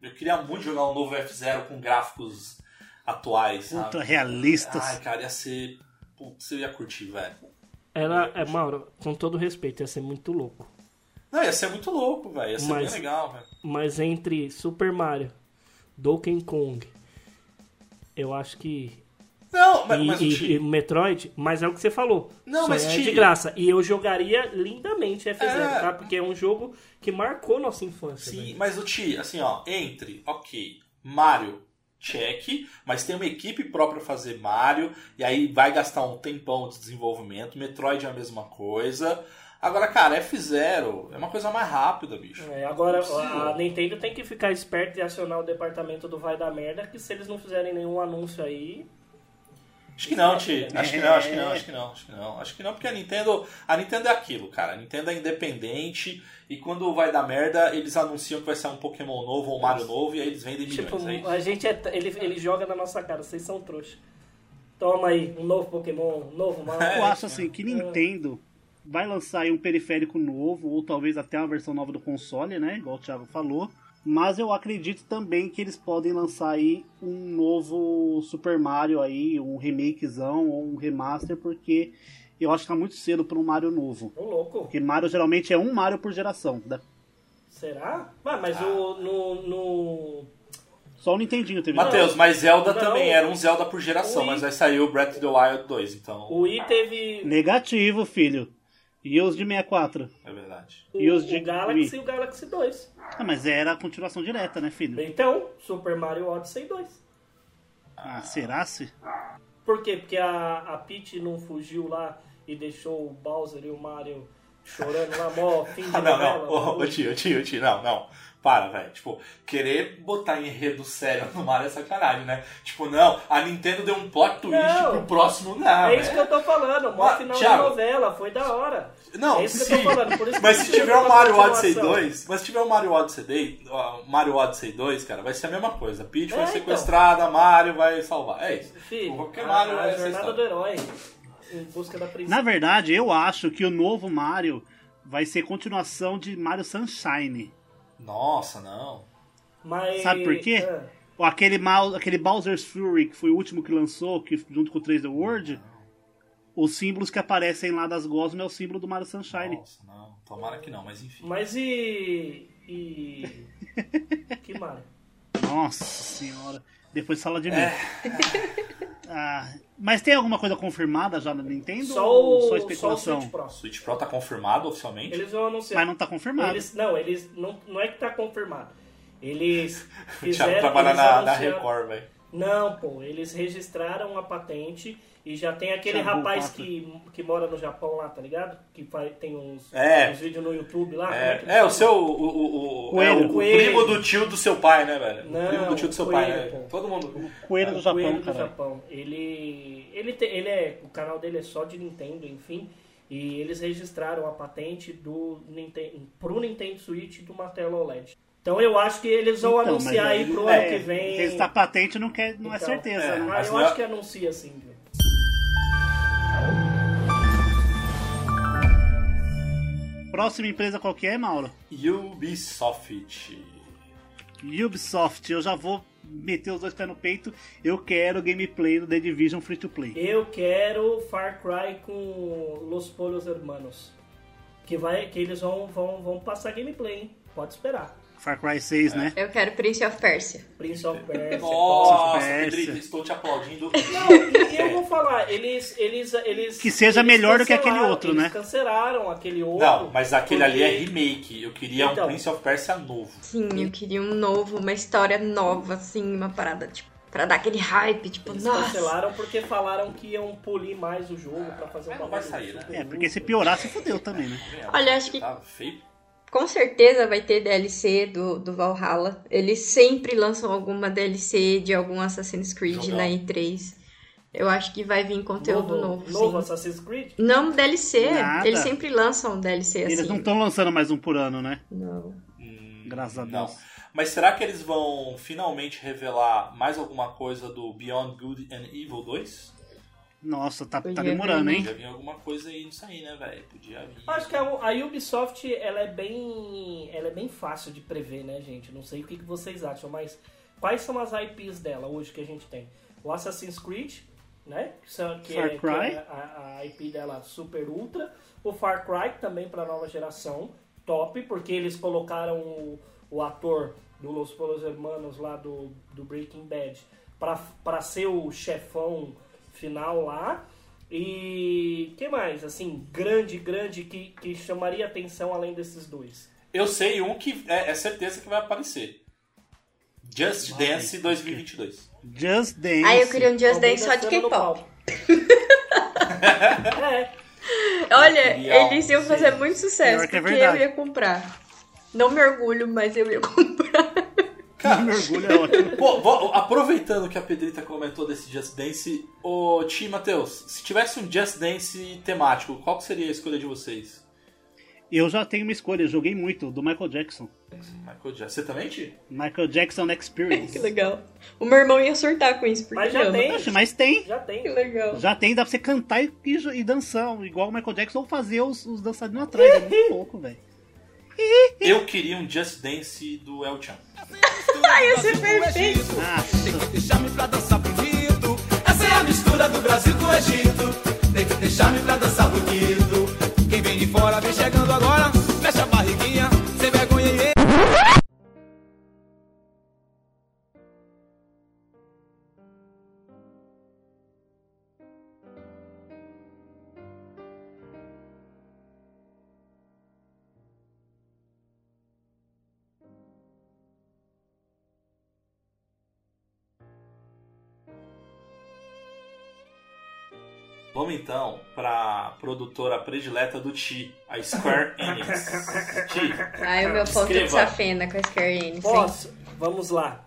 [SPEAKER 2] Eu queria muito jogar um novo F0 com gráficos atuais, sabe?
[SPEAKER 3] Ultra realistas.
[SPEAKER 2] Ai, cara, ia ser. Putz, eu ia curtir, velho.
[SPEAKER 4] Era, é, Mauro, com todo respeito, ia ser muito louco.
[SPEAKER 2] Não, ia ser muito louco, velho. Ia ser
[SPEAKER 4] Mas-
[SPEAKER 2] bem legal, velho.
[SPEAKER 4] Mas entre Super Mario, Donkey Kong, eu acho que.
[SPEAKER 2] Não, mas,
[SPEAKER 4] e,
[SPEAKER 2] mas o
[SPEAKER 4] e- e Metroid, mas é o que você falou.
[SPEAKER 2] Não,
[SPEAKER 4] Só
[SPEAKER 2] mas,
[SPEAKER 4] é de graça. E eu jogaria lindamente F0,
[SPEAKER 2] É.
[SPEAKER 4] tá? Porque é um jogo que marcou nossa infância.
[SPEAKER 2] Sim, mas o Ti, assim, ó, entre, ok, Mario, check, mas tem uma equipe própria pra fazer Mario, e aí vai gastar um tempão de desenvolvimento. Metroid é a mesma coisa. Agora, cara, F0 é uma coisa mais rápida, bicho.
[SPEAKER 4] É, agora, a Nintendo tem que ficar esperta e acionar o departamento do Vai da Merda, que se eles não fizerem nenhum anúncio aí.
[SPEAKER 2] Acho que não, Ti. Acho que não, acho que não, acho que não, acho que não. Acho que não, porque a Nintendo. A Nintendo é aquilo, cara. A Nintendo é independente e quando vai dar merda, eles anunciam que vai sair um Pokémon novo ou um Mario novo e aí eles vendem milhões.
[SPEAKER 4] Tipo,
[SPEAKER 2] é
[SPEAKER 4] a gente é. Ele, ele joga na nossa cara, vocês são trouxa. Toma aí, um novo Pokémon, um novo Mario.
[SPEAKER 3] Eu acho assim que Nintendo vai lançar aí um periférico novo, ou talvez até uma versão nova do console, né? Igual o Thiago falou. Mas eu acredito também que eles podem lançar aí um novo Super Mario aí, um remakezão ou um remaster, porque eu acho que tá muito cedo para um Mario novo.
[SPEAKER 4] Ô, louco.
[SPEAKER 3] Porque Mario geralmente é um Mario por geração. né?
[SPEAKER 4] Será? Ah, mas o, no, no...
[SPEAKER 3] Só o Nintendinho teve.
[SPEAKER 2] Matheus, mas Zelda
[SPEAKER 4] Não.
[SPEAKER 2] também era um Zelda por geração, mas vai sair o Breath of the Wild 2, então.
[SPEAKER 4] O Wii teve
[SPEAKER 3] Negativo, filho. E os de 64?
[SPEAKER 2] É verdade.
[SPEAKER 4] o,
[SPEAKER 3] E os de
[SPEAKER 4] o Galaxy
[SPEAKER 3] Wii?
[SPEAKER 4] e o Galaxy 2.
[SPEAKER 3] Ah, mas era a continuação direta, né, filho?
[SPEAKER 4] Então, Super Mario Odyssey 2.
[SPEAKER 3] Ah, será se?
[SPEAKER 4] Por quê? Porque a, a Peach não fugiu lá e deixou o Bowser e o Mario chorando lá, mó fim de
[SPEAKER 2] Ah, não,
[SPEAKER 4] novela,
[SPEAKER 2] não. Ô, ô,
[SPEAKER 4] bagulho.
[SPEAKER 2] tio, tio, tio, não, não. Para, velho. Tipo, querer botar enredo sério no Mario é sacanagem, né? Tipo, não, a Nintendo deu um plot twist
[SPEAKER 4] Não.
[SPEAKER 2] pro próximo, não.
[SPEAKER 4] É isso que
[SPEAKER 2] né?
[SPEAKER 4] eu tô falando, mó final
[SPEAKER 2] Thiago.
[SPEAKER 4] da novela, foi da hora.
[SPEAKER 2] Não,
[SPEAKER 4] é isso que
[SPEAKER 2] sim.
[SPEAKER 4] eu tô falando, por isso que
[SPEAKER 2] Mas
[SPEAKER 4] eu
[SPEAKER 2] se
[SPEAKER 4] tô
[SPEAKER 2] tiver o Mario Odyssey
[SPEAKER 4] continuação.
[SPEAKER 2] 2, mas se tiver o Mario Odyssey 2, ó, Mario Odyssey 2, cara, vai ser a mesma coisa. Peach
[SPEAKER 4] É,
[SPEAKER 2] vai ser
[SPEAKER 4] então.
[SPEAKER 2] sequestrada, Mario vai salvar. É isso.
[SPEAKER 4] Filho,
[SPEAKER 2] Qualquer
[SPEAKER 4] a,
[SPEAKER 2] Mario
[SPEAKER 4] a
[SPEAKER 2] é essa
[SPEAKER 4] jornada do herói em busca da prisão.
[SPEAKER 3] Na verdade, eu acho que o novo Mario vai ser continuação de Mario Sunshine.
[SPEAKER 2] Nossa, não.
[SPEAKER 4] Mas,
[SPEAKER 3] Sabe por quê? Ou aquele, Mal- aquele Bowser's Fury, que foi o último que lançou, que junto com o 3D World, os símbolos que aparecem lá das gosmas é o símbolo do Mario Sunshine.
[SPEAKER 2] Nossa, não. Tomara que não, mas enfim.
[SPEAKER 4] mas e. E. que Mario?
[SPEAKER 3] Nossa senhora. Depois fala de mim.
[SPEAKER 2] É.
[SPEAKER 3] Ah, mas tem alguma coisa confirmada já na Nintendo?
[SPEAKER 4] Só
[SPEAKER 3] ou só
[SPEAKER 4] só o
[SPEAKER 3] especulação?
[SPEAKER 4] Switch Pro.
[SPEAKER 2] Switch Pro tá confirmado oficialmente?
[SPEAKER 4] Eles vão anunciar.
[SPEAKER 3] mas não tá confirmado.
[SPEAKER 4] Eles, não, eles. Não, não é que tá confirmado. Eles
[SPEAKER 2] O Thiago
[SPEAKER 4] fizeram.
[SPEAKER 2] trabalha
[SPEAKER 4] eles
[SPEAKER 2] na, na Record, velho.
[SPEAKER 4] Não, pô, eles registraram a patente e já tem aquele
[SPEAKER 3] Shabu
[SPEAKER 4] rapaz que, que mora no Japão lá, tá ligado? Que faz, tem uns,
[SPEAKER 2] É.
[SPEAKER 4] uns vídeos no YouTube lá.
[SPEAKER 2] É,
[SPEAKER 4] que ele
[SPEAKER 2] é, o seu. O, o, o,
[SPEAKER 3] Coelho.
[SPEAKER 2] é o
[SPEAKER 4] Coelho.
[SPEAKER 2] primo do tio do seu pai, né, velho?
[SPEAKER 4] Não,
[SPEAKER 2] o primo do tio do seu
[SPEAKER 4] Coelho,
[SPEAKER 2] pai, né? Todo mundo.
[SPEAKER 3] Coelho do
[SPEAKER 4] O
[SPEAKER 3] Japão,
[SPEAKER 4] Coelho do. Japão. Ele, ele, tem, ele é, o canal dele é só de Nintendo, enfim. E eles registraram a patente do Nintendo, pro Nintendo Switch do martelo OLED. Então eu acho que eles vão
[SPEAKER 3] Então,
[SPEAKER 4] anunciar aí pro
[SPEAKER 3] é,
[SPEAKER 4] ano que vem.
[SPEAKER 3] Registrar patente não, quer, não é
[SPEAKER 4] Então,
[SPEAKER 3] certeza,
[SPEAKER 2] é,
[SPEAKER 3] né?
[SPEAKER 4] Ah,
[SPEAKER 2] Mas
[SPEAKER 4] eu
[SPEAKER 2] não
[SPEAKER 4] acho
[SPEAKER 2] é-
[SPEAKER 4] que anuncia assim, viu?
[SPEAKER 3] Próxima empresa qual que é, Mauro?
[SPEAKER 2] Ubisoft.
[SPEAKER 3] Ubisoft. Eu já vou meter os dois pés no peito. Eu quero gameplay do The Division Free to Play.
[SPEAKER 4] Eu quero Far Cry com Los Pollos Hermanos. Que, vai, que eles vão, vão, vão passar gameplay, hein? Pode esperar.
[SPEAKER 3] Far Cry 6, né?
[SPEAKER 5] Eu quero Prince of Persia.
[SPEAKER 4] Prince of Persia.
[SPEAKER 2] Nossa,
[SPEAKER 3] Persia.
[SPEAKER 2] Pedrito, estou te aplaudindo.
[SPEAKER 4] Não, e eu vou falar, eles. eles, eles
[SPEAKER 3] Que seja
[SPEAKER 4] eles
[SPEAKER 3] melhor do que aquele outro,
[SPEAKER 4] eles
[SPEAKER 3] né?
[SPEAKER 4] cancelaram aquele outro.
[SPEAKER 2] Não, mas aquele ali é
[SPEAKER 4] porque-
[SPEAKER 2] remake. Eu queria
[SPEAKER 4] Então.
[SPEAKER 2] um Prince of Persia novo.
[SPEAKER 5] Sim, eu queria um novo, uma história nova, assim, uma parada, tipo, pra dar aquele hype, tipo,
[SPEAKER 4] Eles
[SPEAKER 5] nossa.
[SPEAKER 4] cancelaram porque falaram que iam polir mais o jogo pra fazer um
[SPEAKER 2] Mas não vai sair, né?
[SPEAKER 3] É, porque se piorar, se fudeu também, né?
[SPEAKER 5] Olha, acho que-
[SPEAKER 2] Tá feio.
[SPEAKER 5] Com certeza vai ter DLC do, do Valhalla. Eles sempre lançam alguma DLC de algum Assassin's Creed
[SPEAKER 2] Jogão.
[SPEAKER 5] na E3. Eu acho que vai vir conteúdo novo,
[SPEAKER 4] novo
[SPEAKER 5] sim.
[SPEAKER 4] Assassin's Creed?
[SPEAKER 5] Não DLC,
[SPEAKER 3] Nada.
[SPEAKER 5] eles sempre lançam DLC assim.
[SPEAKER 3] Eles não estão lançando mais um por ano, né?
[SPEAKER 5] Não.
[SPEAKER 2] Hum,
[SPEAKER 3] Graças a
[SPEAKER 2] não.
[SPEAKER 3] Deus.
[SPEAKER 2] Mas será que eles vão finalmente revelar mais alguma coisa do Beyond Good and Evil 2?
[SPEAKER 3] Nossa, tá, tá demorando,
[SPEAKER 5] vir,
[SPEAKER 3] hein?
[SPEAKER 2] Podia vir alguma coisa aí nisso aí, né, velho? Podia vir.
[SPEAKER 4] Acho que a, a Ubisoft ela é bem ela é bem fácil de prever, né, gente? Não sei o que, que vocês acham, mas quais são as IPs dela hoje que a gente tem? O Assassin's Creed, né? Que, que
[SPEAKER 3] Far
[SPEAKER 4] é, que
[SPEAKER 3] Cry.
[SPEAKER 4] é a, a IP dela super ultra. O Far Cry também para nova geração, top, porque eles colocaram o, o ator do Los Polos Hermanos lá do, do Breaking Bad para ser o chefão final lá. E que mais, assim, grande, grande, que, que chamaria atenção além desses dois?
[SPEAKER 2] Eu sei um que é, é certeza que vai aparecer. Just Dance 2022.
[SPEAKER 3] Just Dance.
[SPEAKER 5] Ah, eu queria um Just
[SPEAKER 4] Alguém
[SPEAKER 5] Dance só de K-pop.
[SPEAKER 4] é,
[SPEAKER 5] Olha,
[SPEAKER 2] um-
[SPEAKER 5] eles iam fazer muito sucesso,
[SPEAKER 3] é
[SPEAKER 5] porque eu
[SPEAKER 3] verdade.
[SPEAKER 5] ia comprar. Não me orgulho, mas eu ia comprar.
[SPEAKER 3] Cara, mergulho é ótimo.
[SPEAKER 2] Pô, aproveitando que a Pedrita comentou desse Just Dance, ô Ti Matheus, se tivesse um Just Dance temático, qual que seria a escolha de vocês?
[SPEAKER 3] Eu já tenho uma escolha, eu joguei muito, do Michael Jackson.
[SPEAKER 2] Michael Jackson. Você também, Ti?
[SPEAKER 3] Michael Jackson Experience.
[SPEAKER 5] Que legal. O meu irmão ia surtar com isso, porque
[SPEAKER 4] Mas já
[SPEAKER 5] ama.
[SPEAKER 4] tem.
[SPEAKER 3] Oxe, mas tem.
[SPEAKER 4] já tem.
[SPEAKER 5] Que legal.
[SPEAKER 3] Já tem, dá pra você cantar e, e, e dançar, igual o Michael Jackson, ou fazer os, os dançarinos atrás. É muito louco, velho.
[SPEAKER 2] Eu queria um Just Dance do El Chan.
[SPEAKER 5] Ai, ia ser perfeito.
[SPEAKER 7] Deixar-me pra dançar bonito. Essa é a mistura do Brasil com o Egito. Tem que deixar-me pra dançar bonito. Quem vem de fora vem chegando agora.
[SPEAKER 2] Vamos então pra produtora predileta do Ti, a Square Enix. Ti,
[SPEAKER 5] Ai, o meu ponto de
[SPEAKER 2] Escreva.
[SPEAKER 5] safena com a Square Enix. hein?
[SPEAKER 4] Posso? Vamos lá.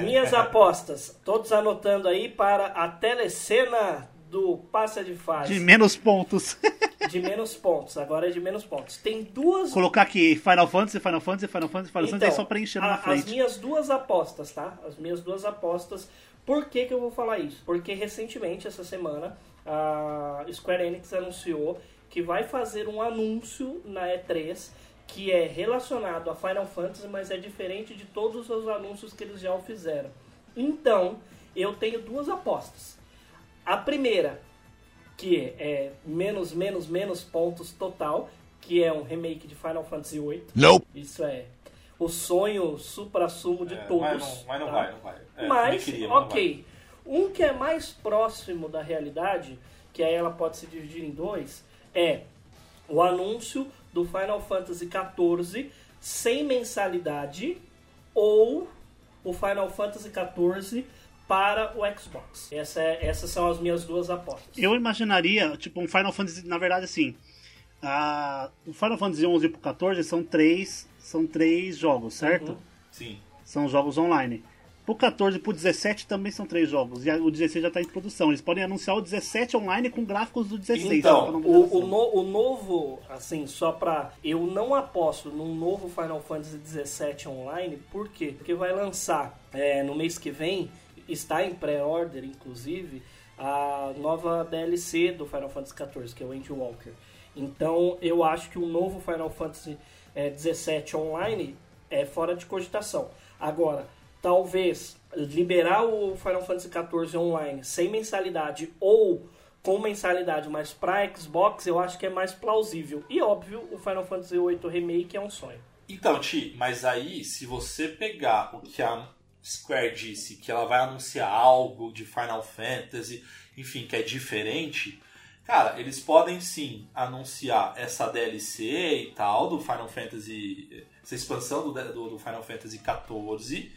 [SPEAKER 4] Minhas apostas, todos anotando aí para a telecena do passa de fase
[SPEAKER 3] De menos pontos.
[SPEAKER 4] de menos pontos. Agora é de menos pontos. Tem duas
[SPEAKER 3] Colocar aqui Final Fantasy, Final Fantasy, Final Fantasy, Final Fantasy, é só preenchendo
[SPEAKER 4] Então, a-
[SPEAKER 3] na frente.
[SPEAKER 4] As minhas duas apostas, tá? As minhas duas apostas. Por que, que eu vou falar isso? Porque recentemente, essa semana, a Square Enix anunciou que vai fazer um anúncio na E3 que é relacionado a Final Fantasy, mas é diferente de todos os anúncios que eles já fizeram. Então, eu tenho duas apostas. A primeira, que é menos, menos, menos pontos total, que é um remake de Final Fantasy VIII.
[SPEAKER 6] Nope.
[SPEAKER 4] Isso é o sonho supra-sumo de
[SPEAKER 2] É,
[SPEAKER 4] todos.
[SPEAKER 2] mas não, mas não
[SPEAKER 4] tá?
[SPEAKER 2] vai, não vai. É,
[SPEAKER 4] Mas,
[SPEAKER 2] queria, mas não
[SPEAKER 4] ok. Um que é mais próximo da realidade, que aí ela pode se dividir em dois, é o anúncio do Final Fantasy XIV sem mensalidade ou o Final Fantasy XIV para o Xbox. Essa é- essas são as minhas duas apostas.
[SPEAKER 3] Eu imaginaria, tipo, um Final Fantasy, na verdade, assim. A, o Final Fantasy 11 pro 14 são três, são três jogos, certo?
[SPEAKER 4] Uhum.
[SPEAKER 2] Sim.
[SPEAKER 3] São jogos online. Pro 14 e pro 17 também são três jogos. E o 16 já tá em produção. Eles podem anunciar o 17 online com gráficos do 16.
[SPEAKER 2] Então,
[SPEAKER 4] O, o, no- o novo, assim, só pra. Eu não aposto num novo Final Fantasy XVII online, por quê? Porque vai lançar é, no mês que vem, está em pré-order, inclusive, a nova DLC do Final Fantasy XIV, que é o Endwalker. Então eu acho que o novo Final Fantasy é, XVII online é fora de cogitação. Agora, talvez liberar o Final Fantasy XIV online sem mensalidade ou com mensalidade, mas para Xbox eu acho que é mais plausível. E óbvio, o Final Fantasy VIII Remake é um sonho.
[SPEAKER 2] Então, Ti, mas aí, se você pegar o que a Square disse, que ela vai anunciar algo de Final Fantasy, enfim, que é diferente, cara, eles podem sim anunciar essa DLC e tal do Final Fantasy, essa expansão do, do, do Final Fantasy XIV.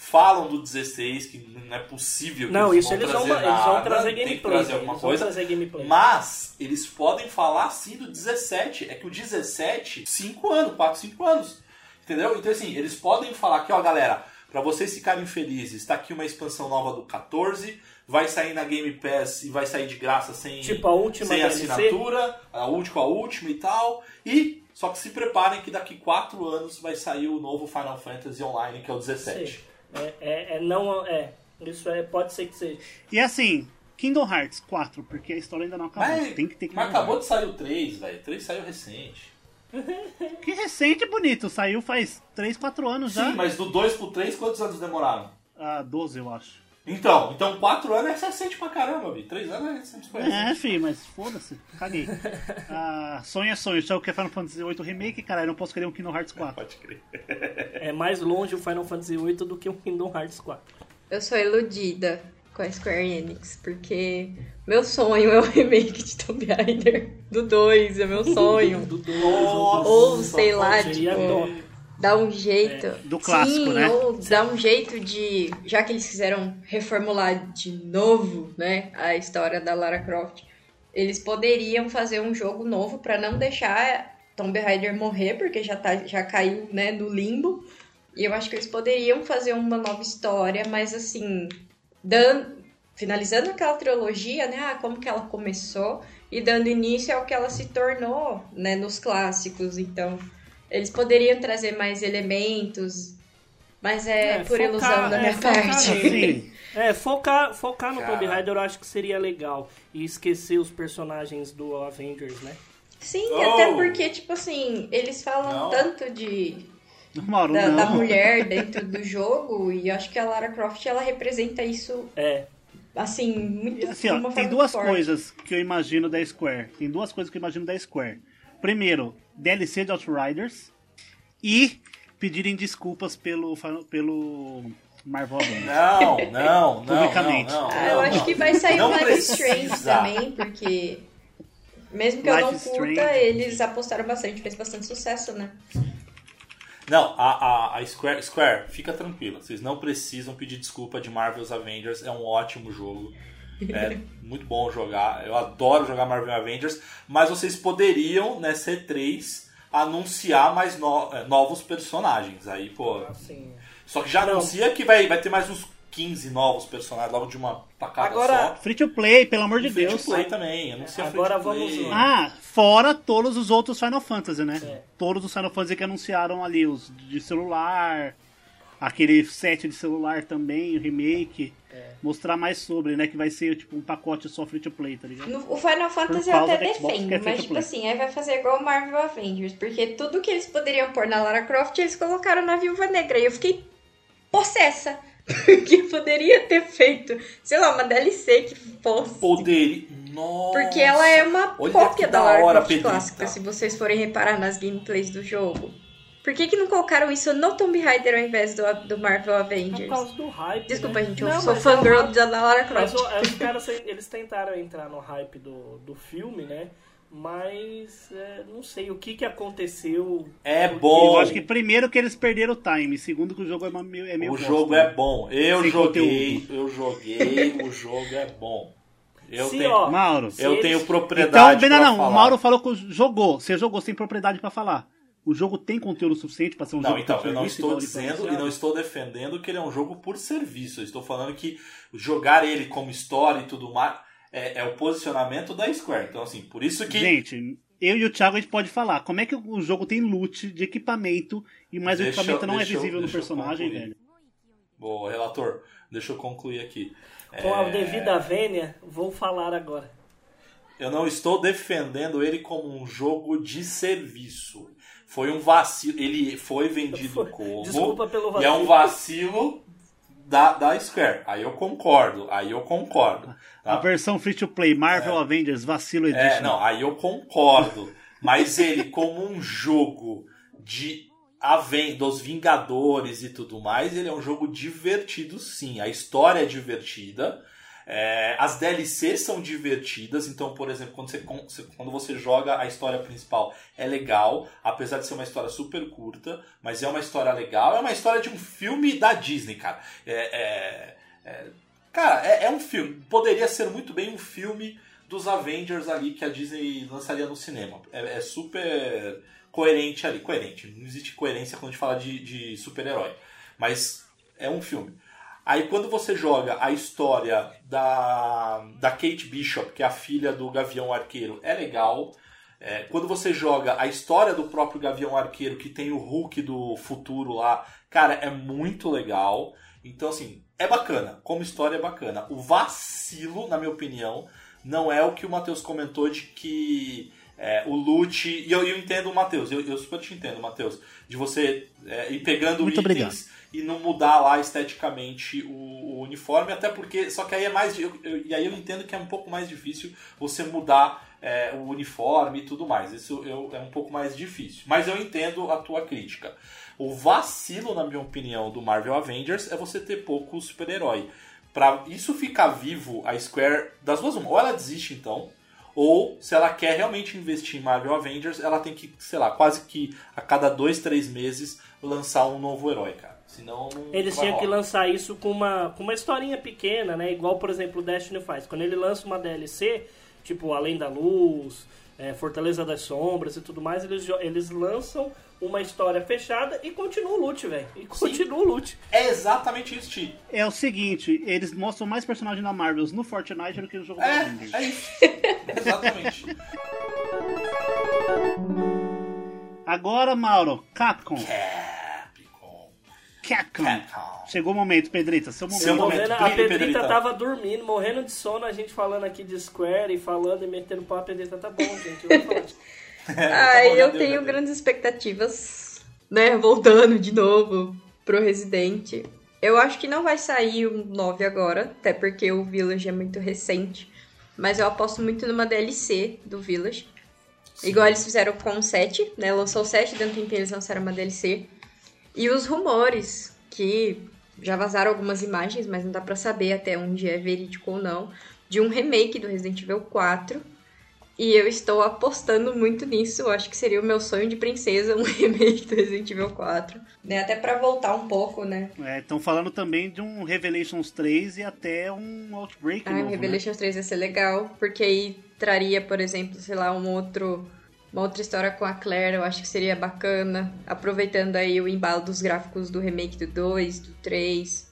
[SPEAKER 2] Falam do 16, que não é possível que
[SPEAKER 4] Não,
[SPEAKER 2] eles
[SPEAKER 4] isso
[SPEAKER 2] vão
[SPEAKER 4] eles vão,
[SPEAKER 2] trazer
[SPEAKER 4] eles vão
[SPEAKER 2] nada,
[SPEAKER 4] trazer
[SPEAKER 2] tem que
[SPEAKER 4] gameplay.
[SPEAKER 2] trazer alguma
[SPEAKER 4] eles vão
[SPEAKER 2] coisa.
[SPEAKER 4] trazer gameplay.
[SPEAKER 2] Mas eles podem falar sim do 17. É que o 17, 5 anos, 4, 5 anos. Entendeu? Então, assim, eles podem falar aqui, ó, galera, pra vocês ficarem felizes, tá aqui uma expansão nova do 14, vai sair na Game Pass e vai sair de graça sem,
[SPEAKER 4] Tipo, a última
[SPEAKER 2] sem assinatura, a última, a última e tal. E só que se preparem que daqui 4 anos vai sair o novo Final Fantasy Online, que é o 17.
[SPEAKER 4] É, é, é não é. Isso é, pode ser que seja.
[SPEAKER 3] E assim, Kingdom Hearts 4, porque a história ainda não acabou.
[SPEAKER 2] Mas,
[SPEAKER 3] Tem que ter Kingdom
[SPEAKER 2] mas acabou de sair o 3, velho. O 3 saiu recente.
[SPEAKER 3] Que recente e bonito. Saiu faz 3, 4 anos já.
[SPEAKER 2] Sim, mas do 2 pro 3, quantos anos demoraram?
[SPEAKER 3] Ah, 12, eu acho.
[SPEAKER 2] Então, então 4 anos é recente pra caramba, Vi. 3 anos é recente pra
[SPEAKER 3] É,
[SPEAKER 2] recente.
[SPEAKER 3] filho, mas foda-se. Caguei. Ah, sonho é sonho. Sabe o que é Final Fantasy VIII Remake, cara? Eu não posso querer um Kingdom Hearts 4.
[SPEAKER 2] Pode crer.
[SPEAKER 4] É mais longe o Final Fantasy VIII do que o Kingdom Hearts 4.
[SPEAKER 5] Eu sou iludida com a Square Enix, porque meu sonho é o remake de Tomb Raider do 2, é meu sonho.
[SPEAKER 4] Do 2,
[SPEAKER 5] Ou, sei lá, tipo, Dá um jeito.
[SPEAKER 3] do clássico,
[SPEAKER 5] Sim,
[SPEAKER 3] né?
[SPEAKER 5] ou dá um jeito de. Já que eles quiseram reformular de novo, né, a história da Lara Croft, eles poderiam fazer um jogo novo pra não deixar Tomb Raider morrer, porque já, tá, já caiu, né, no limbo. E eu acho que eles poderiam fazer uma nova história, mas assim, dando, finalizando aquela trilogia, né, ah, como que ela começou e dando início ao que ela se tornou, né, nos clássicos. Então, eles poderiam trazer mais elementos, mas é,
[SPEAKER 4] É,
[SPEAKER 5] por
[SPEAKER 4] focar-
[SPEAKER 5] ilusão da
[SPEAKER 4] é,
[SPEAKER 5] minha
[SPEAKER 4] focar
[SPEAKER 5] parte.
[SPEAKER 4] É, focar, focar no. Tomb Raider eu acho que seria legal. E esquecer os personagens do Avengers, né?
[SPEAKER 5] Sim,
[SPEAKER 2] Oh.
[SPEAKER 5] até porque, tipo assim, eles falam
[SPEAKER 2] Não.
[SPEAKER 5] tanto de
[SPEAKER 3] Mauro,
[SPEAKER 5] da, da mulher dentro do jogo e eu acho que a Lara Croft ela representa isso
[SPEAKER 4] É.
[SPEAKER 5] assim muito
[SPEAKER 3] Assim, ó, tem duas
[SPEAKER 5] forte.
[SPEAKER 3] coisas que eu imagino da Square. Tem duas coisas que eu imagino da Square. Primeiro, DLC de Outriders e pedirem desculpas pelo, pelo Marvel Avengers.
[SPEAKER 2] Não, não, não.
[SPEAKER 3] Publicamente.
[SPEAKER 2] Não, não,
[SPEAKER 5] Ah, eu
[SPEAKER 2] não,
[SPEAKER 5] acho
[SPEAKER 2] não.
[SPEAKER 5] que vai sair o Life. Strange também, porque mesmo que eu não
[SPEAKER 3] Life
[SPEAKER 5] curta,
[SPEAKER 3] Strange.
[SPEAKER 5] eles apostaram bastante, fez bastante sucesso, né?
[SPEAKER 2] Não, a, a, a Square, Square, fica tranquila. Vocês não precisam pedir desculpa de Marvel's Avengers. É um ótimo jogo. É muito bom jogar. Eu adoro jogar Marvel Avengers. Mas vocês poderiam, nessa E3, anunciar mais no- eh, novos personagens. Aí, pô.
[SPEAKER 4] Assim.
[SPEAKER 2] Só que já
[SPEAKER 4] Não.
[SPEAKER 2] anuncia que vai, vai ter mais uns 15 novos personagens logo de uma tacada
[SPEAKER 4] Agora-
[SPEAKER 2] só.
[SPEAKER 3] Free to play, pelo amor de
[SPEAKER 2] E free to
[SPEAKER 3] Deus.
[SPEAKER 2] play também. Anuncia
[SPEAKER 4] Agora
[SPEAKER 2] free to play.
[SPEAKER 4] vamos-
[SPEAKER 3] Ah, fora todos os outros Final Fantasy, né?
[SPEAKER 4] É.
[SPEAKER 3] Todos os Final Fantasy que anunciaram ali, os de celular, aquele set de celular também, o remake. Mostrar mais sobre, né? Que vai ser tipo um pacote só free to play, tá ligado?
[SPEAKER 5] No- o Final Fantasy eu até defendo,
[SPEAKER 3] é
[SPEAKER 5] mas tipo assim, aí vai fazer igual o Marvel Avengers, porque tudo que eles poderiam pôr na Lara Croft, eles colocaram na Viúva Negra, e eu fiquei possessa. que poderia ter feito, sei lá, uma DLC que fosse.
[SPEAKER 2] Poder. Nossa.
[SPEAKER 5] Porque ela é uma
[SPEAKER 2] Olha
[SPEAKER 5] cópia da
[SPEAKER 2] da
[SPEAKER 5] Lara
[SPEAKER 2] hora,
[SPEAKER 5] Croft clássica, se vocês forem reparar nas gameplays do jogo. Por que, que não colocaram isso no Tomb Raider ao invés do, do Marvel
[SPEAKER 4] Por
[SPEAKER 5] Avengers?
[SPEAKER 4] causa do hype.
[SPEAKER 5] Desculpa,
[SPEAKER 4] né?
[SPEAKER 5] gente, eu
[SPEAKER 4] Não,
[SPEAKER 5] sou
[SPEAKER 4] mas
[SPEAKER 5] fangirl
[SPEAKER 4] é
[SPEAKER 5] da Lara
[SPEAKER 4] Mas
[SPEAKER 5] Croft.
[SPEAKER 4] o- é, os caras eles tentaram entrar no hype do, do filme, né? Mas é, não sei o que, que aconteceu.
[SPEAKER 2] É bom.
[SPEAKER 3] Eu acho que primeiro que eles perderam o time, segundo que o jogo é meio, é meio
[SPEAKER 2] O jogo
[SPEAKER 3] né?
[SPEAKER 2] é bom. Eu
[SPEAKER 3] Sem
[SPEAKER 2] joguei, eu joguei, o jogo é bom. Eu
[SPEAKER 4] Se,
[SPEAKER 2] tenho,
[SPEAKER 4] ó,
[SPEAKER 3] Mauro.
[SPEAKER 2] Eu
[SPEAKER 4] eles-
[SPEAKER 2] tenho
[SPEAKER 3] Então,
[SPEAKER 2] propriedade pra
[SPEAKER 3] não, não,
[SPEAKER 2] falar.
[SPEAKER 3] o Mauro falou que jogou. Você jogou sem propriedade pra falar. O jogo tem conteúdo suficiente pra ser um
[SPEAKER 2] Não,
[SPEAKER 3] jogo
[SPEAKER 2] então,
[SPEAKER 3] por
[SPEAKER 2] eu não
[SPEAKER 3] serviço,
[SPEAKER 2] estou dizendo e não estou defendendo que ele é um jogo por serviço. Eu estou falando que jogar ele como história e tudo mais é, é o posicionamento da Square. Então, assim, por isso que.
[SPEAKER 3] Gente, eu e o Thiago a gente pode falar. Como é que o jogo tem loot de equipamento e mais o
[SPEAKER 2] Deixa
[SPEAKER 3] equipamento não é
[SPEAKER 2] deixa eu-
[SPEAKER 3] visível no personagem,
[SPEAKER 2] concluir.
[SPEAKER 3] velho?
[SPEAKER 2] Boa, relator, deixa eu concluir aqui.
[SPEAKER 4] Com a
[SPEAKER 2] É,
[SPEAKER 4] devida vênia, vou falar agora.
[SPEAKER 2] Eu não estou defendendo ele como um jogo de serviço. Foi um vacilo. Ele foi vendido
[SPEAKER 4] Foi-
[SPEAKER 2] como.
[SPEAKER 4] Desculpa pelo
[SPEAKER 2] E é
[SPEAKER 4] vacilo.
[SPEAKER 2] um vacilo da, da Square. Aí eu concordo. Aí eu concordo.
[SPEAKER 3] A
[SPEAKER 2] tá?
[SPEAKER 3] versão free to play Marvel Avengers Vacilo Edition.
[SPEAKER 2] É, não, aí eu concordo. Mas ele, como um jogo de Aven dos Vingadores e tudo mais, ele é um jogo divertido sim. A história é divertida. É, as DLCs são divertidas, então, por exemplo, quando você, quando você joga a história principal, é legal, apesar de ser uma história super curta, mas é uma história legal, é uma história de um filme da Disney, cara. É, é- é- cara, é, é um filme, poderia ser muito bem um filme dos Avengers ali que a Disney lançaria no cinema. É, é super coerente ali, coerente, não existe coerência quando a gente fala de, de super-herói, mas é um filme. Aí quando você joga a história da, da Kate Bishop, que é a filha do Gavião Arqueiro, é legal. É, quando você joga a história do próprio Gavião Arqueiro, que tem o Hulk do futuro lá, cara, é muito legal. Então, assim, é bacana. Como história é bacana. O vacilo, na minha opinião, não é o que o Matheus comentou de que é, o loot. E eu, eu entendo o Matheus, eu, eu super te entendo, Matheus, de você é, ir pegando
[SPEAKER 3] Muito
[SPEAKER 2] itens e não mudar lá esteticamente o, o uniforme, até porque. Só que aí é mais. eu- eu- e aí eu entendo que é um pouco mais difícil você mudar é, o uniforme e tudo mais. Isso eu- é um pouco mais difícil. Mas eu entendo a tua crítica. O vacilo, na minha opinião, do Marvel Avengers é você ter pouco super-herói. Pra isso ficar vivo, a Square, das duas, uma, ou ela desiste então, ou se ela quer realmente investir em Marvel Avengers, ela tem que, sei lá, quase que a cada dois, três meses lançar um novo herói, cara. Senão não
[SPEAKER 4] Eles tinham que lançar isso com uma, com uma historinha pequena, né? Igual, por exemplo, o Destiny faz. Quando ele lança uma DLC, tipo Além da Luz, é, Fortaleza das Sombras e tudo mais, eles, eles lançam uma história fechada e continua o loot, velho. E continua o loot.
[SPEAKER 2] É exatamente isso, Ti.
[SPEAKER 3] É o seguinte, eles mostram mais personagens da Marvel no Fortnite do que no jogo da Avengers.
[SPEAKER 2] É, é isso. Exatamente.
[SPEAKER 3] Agora, Mauro, Capcom.
[SPEAKER 2] Capcom.
[SPEAKER 3] Capcom.
[SPEAKER 2] Capcom.
[SPEAKER 3] Chegou o momento, Pedrita, seu momento.
[SPEAKER 2] Seu momento.
[SPEAKER 4] a Pedrita
[SPEAKER 2] Pedrita.
[SPEAKER 4] tava dormindo, morrendo de sono, a gente falando aqui de Square e falando e metendo pau. A Pedrita tá bom, gente. Eu vou falar.
[SPEAKER 5] Ai,
[SPEAKER 2] Tá bom, já
[SPEAKER 5] eu tenho grandes expectativas, né? Voltando de novo pro Resident. Eu acho que não vai sair o 9 agora, até porque o Village é muito recente. Mas eu aposto muito numa DLC do Village. Igual eles fizeram com o 7, né? Lançou o 7, dentro do tempinho eles lançaram uma DLC. E os rumores, que já vazaram algumas imagens, mas não dá pra saber até onde é verídico ou não, de um remake do Resident Evil 4. E eu estou apostando muito nisso. Eu acho que seria o meu sonho de princesa um remake do Resident Evil 4. Né? Até pra voltar um pouco, né?
[SPEAKER 3] Estão falando também de um Revelations 3 e até um Outbreak
[SPEAKER 5] Ah,
[SPEAKER 3] novo,
[SPEAKER 5] o
[SPEAKER 3] né?
[SPEAKER 5] Revelations 3 ia ser legal, porque aí traria, por exemplo, sei lá, um outro. Uma outra história com a Claire, eu acho que seria bacana. Aproveitando aí o embalo dos gráficos do remake do 2, do 3,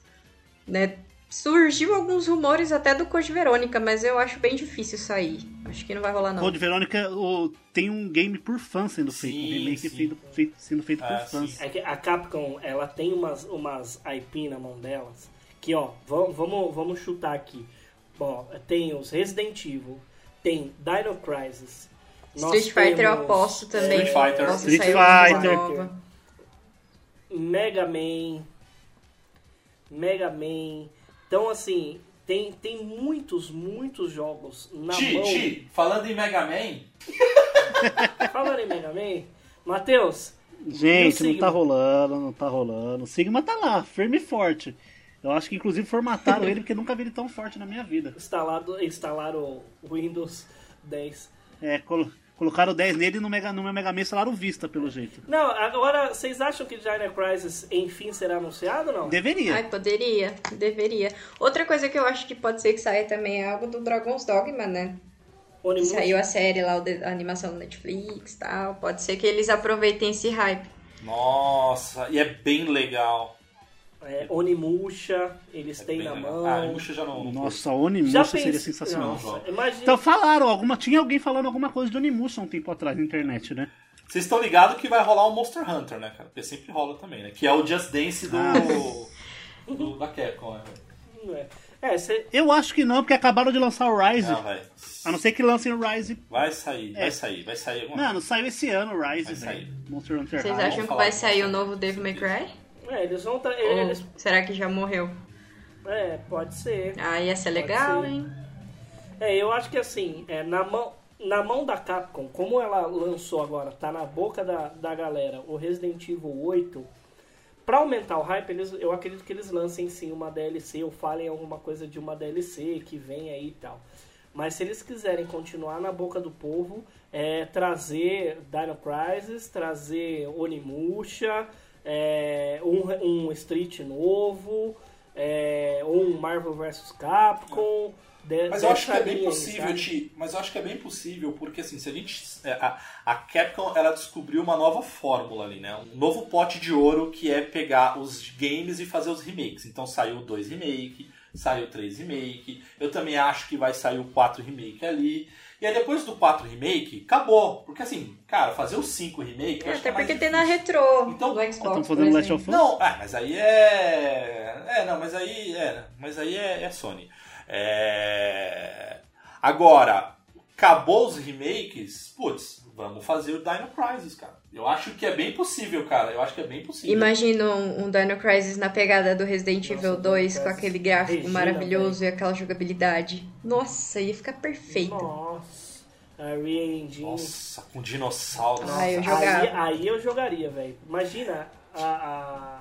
[SPEAKER 5] né? Surgiu alguns rumores até do Code Verônica, mas eu acho bem difícil sair. Acho que não vai rolar não.
[SPEAKER 3] Code Verônica o- tem um game por fã sendo feito, um remake
[SPEAKER 2] sim.
[SPEAKER 3] feito- feito- sendo feito
[SPEAKER 2] Ah,
[SPEAKER 3] por fãs.
[SPEAKER 2] sim.
[SPEAKER 4] É que a Capcom, ela tem umas, umas IP na mão delas, que ó, vamos, vamos, vamos chutar aqui. Bom, tem os Resident Evil, tem Dino Crisis. Nós
[SPEAKER 5] Street Fighter eu aposto também.
[SPEAKER 2] Street Fighter.
[SPEAKER 5] Possa
[SPEAKER 3] Street Fighter.
[SPEAKER 5] nova.
[SPEAKER 4] Mega Man. Mega Man. Então, assim, tem, tem muitos, muitos jogos na
[SPEAKER 2] Ti,
[SPEAKER 4] mão.
[SPEAKER 2] Ti, falando em Mega Man,
[SPEAKER 4] Falando em Mega Man, Matheus,
[SPEAKER 3] Gente, não tá rolando, não tá rolando. O Sigma tá lá, firme e forte. Eu acho que inclusive formataram ele porque nunca vi ele tão forte na minha vida.
[SPEAKER 4] instalado, instalaram o Windows 10.
[SPEAKER 3] É, colo- colocaram 10 nele e no, Mega, no meu Mega Man instalaram o Vista, pelo jeito.
[SPEAKER 4] Não, agora, vocês acham que Dino Crisis enfim será anunciado ou não?
[SPEAKER 3] Deveria.
[SPEAKER 5] Ai, poderia, deveria. Outra coisa que eu acho que pode ser que saia também é algo do Dragon's Dogma, né?
[SPEAKER 4] Onimusha?
[SPEAKER 5] Saiu a série lá, a animação do Netflix e tal. Pode ser que eles aproveitem esse hype.
[SPEAKER 2] nossa, e é bem legal.
[SPEAKER 4] É, Onimusha, eles
[SPEAKER 2] É
[SPEAKER 4] têm na
[SPEAKER 2] legal.
[SPEAKER 4] mão.
[SPEAKER 2] Ah, Onimusha já não. não
[SPEAKER 3] Nossa,
[SPEAKER 4] Já
[SPEAKER 3] Onimusha
[SPEAKER 4] pense-
[SPEAKER 3] seria sensacional.
[SPEAKER 4] Nossa, imagina.
[SPEAKER 3] Então falaram, alguma, tinha alguém falando alguma coisa de Onimusha um tempo atrás na internet, né?
[SPEAKER 2] Vocês estão ligados que vai rolar um Monster Hunter, né, cara? Porque sempre rola também, né? Que é o Just Dance do.
[SPEAKER 3] Ah.
[SPEAKER 2] do da Capcom, né?
[SPEAKER 4] É, é cê-
[SPEAKER 3] Eu acho que não, porque acabaram de lançar o Rise.
[SPEAKER 2] Não, vai.
[SPEAKER 3] A não ser que lancem o Rise.
[SPEAKER 2] Vai sair,
[SPEAKER 3] É.
[SPEAKER 2] vai sair, vai sair alguma
[SPEAKER 3] Mano, saiu esse ano o Rise,
[SPEAKER 2] Vai sair.
[SPEAKER 3] Monster Hunter
[SPEAKER 5] Vocês acham que vai sair o novo Devil May Cry?
[SPEAKER 4] É, eles vão. Tra...
[SPEAKER 5] Ou
[SPEAKER 4] Eles...
[SPEAKER 5] será que já morreu?
[SPEAKER 4] É, pode ser.
[SPEAKER 5] Ah, ia ser legal,
[SPEAKER 4] ser.
[SPEAKER 5] hein?
[SPEAKER 4] É, eu acho que assim, é, na, mão, na mão da Capcom, como ela lançou agora, tá na boca da, da galera, o Resident Evil 8, pra aumentar o hype, eles, eu acredito que eles lancem sim uma DLC ou falem alguma coisa de uma DLC que vem aí e tal. Mas se eles quiserem continuar na boca do povo, é, trazer Dino Crisis, trazer Onimusha, é, um, um Street novo, é, um Marvel vs Capcom. de-
[SPEAKER 2] Mas eu acho que é bem possível? Ti. Mas eu acho que é bem possível, porque assim, se a gente. é, A, a Capcom ela descobriu uma nova fórmula ali, né? Um novo pote de ouro que é pegar os games e fazer os remakes. Então saiu dois remake, saiu três remake. Eu também acho que vai sair o 4 remake ali. E aí depois do 4 remake, acabou. Porque assim, cara, fazer os 5 remake.
[SPEAKER 5] É, até
[SPEAKER 2] é
[SPEAKER 5] porque tem na retrô
[SPEAKER 2] Então,
[SPEAKER 5] do Xbox.
[SPEAKER 3] Estão fazendo Last of Us?
[SPEAKER 2] Não, ah, mas aí é. É, não, mas aí é. Mas aí é, é Sony. É... Agora, acabou os remakes, putz, vamos fazer o Dino Crisis, cara. Eu acho que é bem possível, cara. Eu acho que é bem possível.
[SPEAKER 5] Imagina um, um Dino Crisis na pegada do Resident
[SPEAKER 4] Nossa,
[SPEAKER 5] Evil
[SPEAKER 4] Dino
[SPEAKER 5] 2 com aquele gráfico
[SPEAKER 4] Regina,
[SPEAKER 5] maravilhoso e aquela jogabilidade. Nossa, ia ficar perfeito.
[SPEAKER 4] Nossa, a Re-Engine.
[SPEAKER 2] Nossa, com dinossauros.
[SPEAKER 5] Ah, eu
[SPEAKER 4] Aí,
[SPEAKER 5] jogava.
[SPEAKER 4] aí eu jogaria, velho. Imagina a. a...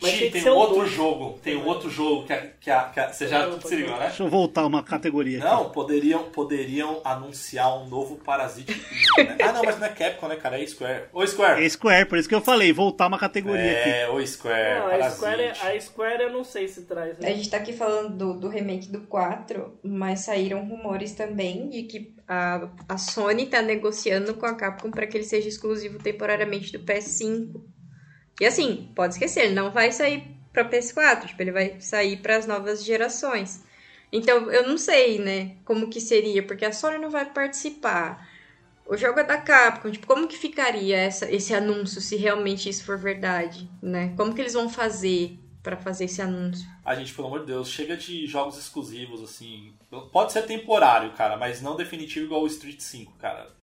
[SPEAKER 4] Mas
[SPEAKER 2] Ti,
[SPEAKER 4] tem
[SPEAKER 2] tem um
[SPEAKER 4] o
[SPEAKER 2] outro
[SPEAKER 4] dois.
[SPEAKER 2] jogo. Tem um outro jogo que, a, que, a, que a- Você já se ligou, né?
[SPEAKER 3] Deixa eu voltar uma categoria aqui.
[SPEAKER 2] Não, poderiam, poderiam anunciar um novo Parasite Eve, né? Ah, não, mas não é Capcom, né, cara? É Square. Ô, Square!
[SPEAKER 3] É Square, por isso que eu falei, voltar uma categoria aqui.
[SPEAKER 2] É, ô, Square,
[SPEAKER 4] Não, a. Square, é- a Square eu não sei se traz.
[SPEAKER 5] A
[SPEAKER 4] Né?
[SPEAKER 5] gente tá aqui falando do, do remake do 4, mas saíram rumores também de que a, a Sony tá negociando com a Capcom para que ele seja exclusivo temporariamente do PS5. E assim, pode esquecer, ele não vai sair pra PS4, tipo, ele vai sair para as novas gerações. Então, eu não sei, né, como que seria, porque a Sony não vai participar. O jogo é da Capcom, tipo, como que ficaria essa, esse anúncio se realmente isso for verdade, né? Como que eles vão fazer pra fazer esse anúncio?
[SPEAKER 2] Ah, gente, pelo amor de Deus, chega de jogos exclusivos, assim. Pode ser temporário, cara, mas não definitivo igual o Street 5, cara.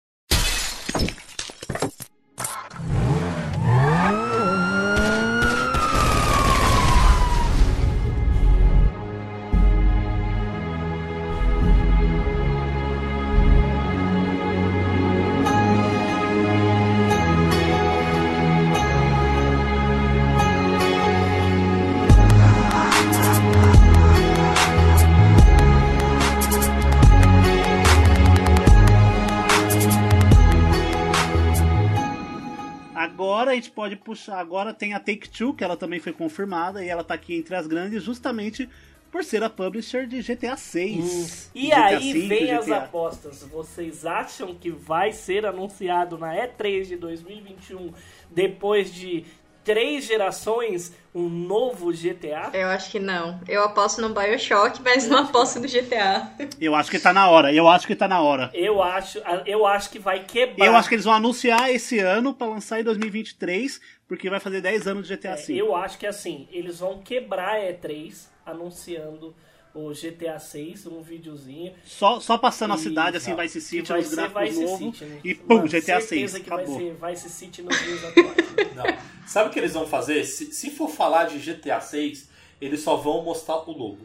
[SPEAKER 3] A gente pode puxar. Agora tem a Take Two, que ela também foi confirmada, e ela tá aqui entre as grandes justamente por ser a publisher de GTA 6.
[SPEAKER 4] E
[SPEAKER 3] GTA
[SPEAKER 4] aí
[SPEAKER 3] 5,
[SPEAKER 4] vem as
[SPEAKER 3] GTA.
[SPEAKER 4] apostas. Vocês acham que vai ser anunciado na E3 de 2021, depois de três gerações, um novo GTA?
[SPEAKER 5] Eu acho que não. Eu aposto no Bioshock, mas não aposto no GTA.
[SPEAKER 3] Eu acho que tá na hora, eu acho que tá na hora.
[SPEAKER 4] Eu acho, eu acho que vai quebrar.
[SPEAKER 3] Eu acho que eles vão anunciar esse ano pra lançar em 2023, porque vai fazer 10 anos de GTA
[SPEAKER 4] É,
[SPEAKER 3] 5.
[SPEAKER 4] eu acho que assim, eles vão quebrar a E3 anunciando o GTA 6, um videozinho.
[SPEAKER 3] Só, só passando a
[SPEAKER 4] E-
[SPEAKER 3] cidade, assim,
[SPEAKER 2] não.
[SPEAKER 3] Vice
[SPEAKER 4] que
[SPEAKER 3] City,
[SPEAKER 4] vai
[SPEAKER 3] os
[SPEAKER 4] ser
[SPEAKER 3] gráficos
[SPEAKER 4] Vice
[SPEAKER 3] novos,
[SPEAKER 4] City, né?
[SPEAKER 3] e pum,
[SPEAKER 4] Mano,
[SPEAKER 3] GTA 6,
[SPEAKER 4] certeza que
[SPEAKER 3] acabou.
[SPEAKER 4] vai ser Vice City nos dias atuais.
[SPEAKER 2] Não. Sabe o que eles vão fazer? Se, se for falar de GTA 6, eles só vão mostrar o logo.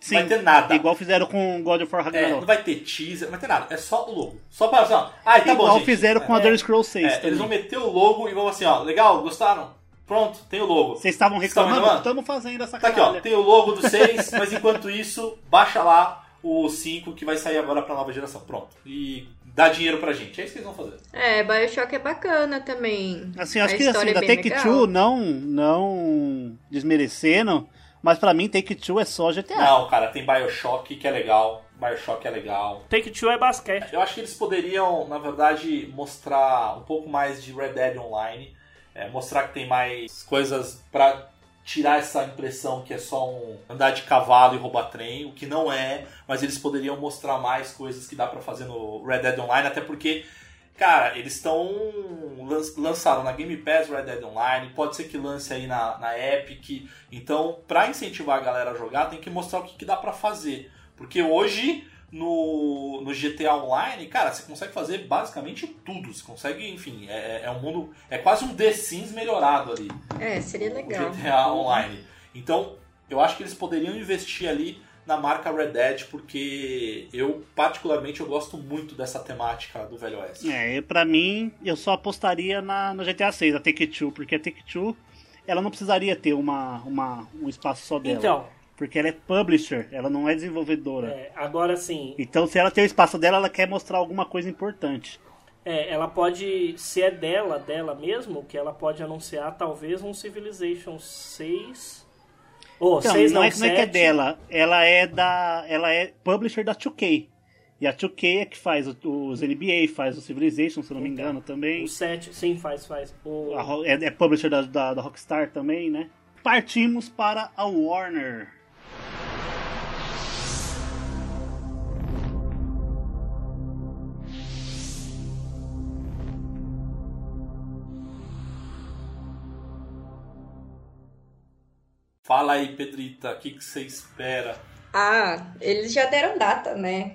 [SPEAKER 3] Sim,
[SPEAKER 2] vai ter nada.
[SPEAKER 3] igual fizeram com God of War
[SPEAKER 2] É, não
[SPEAKER 3] Ragnarok.
[SPEAKER 2] vai ter teaser, não vai ter nada. É só o logo. Só para assim, ó. Ah, tá bom,
[SPEAKER 3] igual
[SPEAKER 2] gente.
[SPEAKER 3] fizeram com a
[SPEAKER 2] É,
[SPEAKER 3] Elder Scrolls 6
[SPEAKER 2] é, eles vão meter o logo e vão assim, ó. Legal, gostaram? Pronto, tem o logo.
[SPEAKER 3] Vocês estavam reclamando? Estamos fazendo essa
[SPEAKER 2] Tá aqui, ó.
[SPEAKER 3] caralha.
[SPEAKER 2] Tem o logo do 6, mas enquanto isso, baixa lá o 5 que vai sair agora pra nova geração. Pronto. E dá dinheiro pra gente. É isso que eles vão fazer.
[SPEAKER 5] É, Bioshock é bacana também.
[SPEAKER 3] Assim, eu acho
[SPEAKER 5] A
[SPEAKER 3] que assim,
[SPEAKER 5] história é
[SPEAKER 3] da
[SPEAKER 5] bem
[SPEAKER 3] Take
[SPEAKER 5] legal.
[SPEAKER 3] Two, não, não desmerecendo, mas pra mim Take Two é só GTA.
[SPEAKER 2] Não, cara, tem Bioshock que é legal. Bioshock é legal.
[SPEAKER 4] Take Two é basquete.
[SPEAKER 2] Eu acho que eles poderiam, na verdade, mostrar um pouco mais de Red Dead Online. É, mostrar que tem mais coisas pra tirar essa impressão que é só um andar de cavalo e roubar trem, o que não é, mas eles poderiam mostrar mais coisas que dá pra fazer no Red Dead Online, até porque, cara, eles estão lan- lançaram na Game Pass Red Dead Online, pode ser que lance aí na, na Epic, então pra incentivar a galera a jogar tem que mostrar o que, que dá pra fazer, porque hoje no, no GTA Online, cara, você consegue fazer basicamente tudo. Você consegue, enfim, é, é um mundo. É quase um The Sims melhorado ali.
[SPEAKER 5] É, seria legal.
[SPEAKER 2] GTA Online. Então, eu acho que eles poderiam investir ali na marca Red Dead, porque eu, particularmente, eu gosto muito dessa temática do Velho Oeste.
[SPEAKER 3] É, e pra mim, eu só apostaria na, no GTA 6, a Take Two, porque a Take Two, ela não precisaria ter uma, uma, um espaço só dela.
[SPEAKER 4] Então,
[SPEAKER 3] Porque ela é publisher, ela não é desenvolvedora.
[SPEAKER 4] é, agora sim,
[SPEAKER 3] Então, se ela tem o espaço dela, ela quer mostrar alguma coisa importante.
[SPEAKER 4] é, ela pode, se é dela, dela mesmo, que ela pode anunciar talvez um Civilization 6. Ou
[SPEAKER 3] Então,
[SPEAKER 4] 6
[SPEAKER 3] não,
[SPEAKER 4] não,
[SPEAKER 3] é, não é que é
[SPEAKER 4] 7.
[SPEAKER 3] dela, ela é da. Ela é publisher da 2K. E a 2K é que faz os NBA, faz o Civilization, se eu não me engano, também.
[SPEAKER 4] O 7, sim, faz, faz. O,
[SPEAKER 3] A é, é publisher da, da, da Rockstar também, né? Partimos para a Warner.
[SPEAKER 2] Fala aí, Pedrita, o que, que você espera?
[SPEAKER 5] Ah, eles já deram data, né?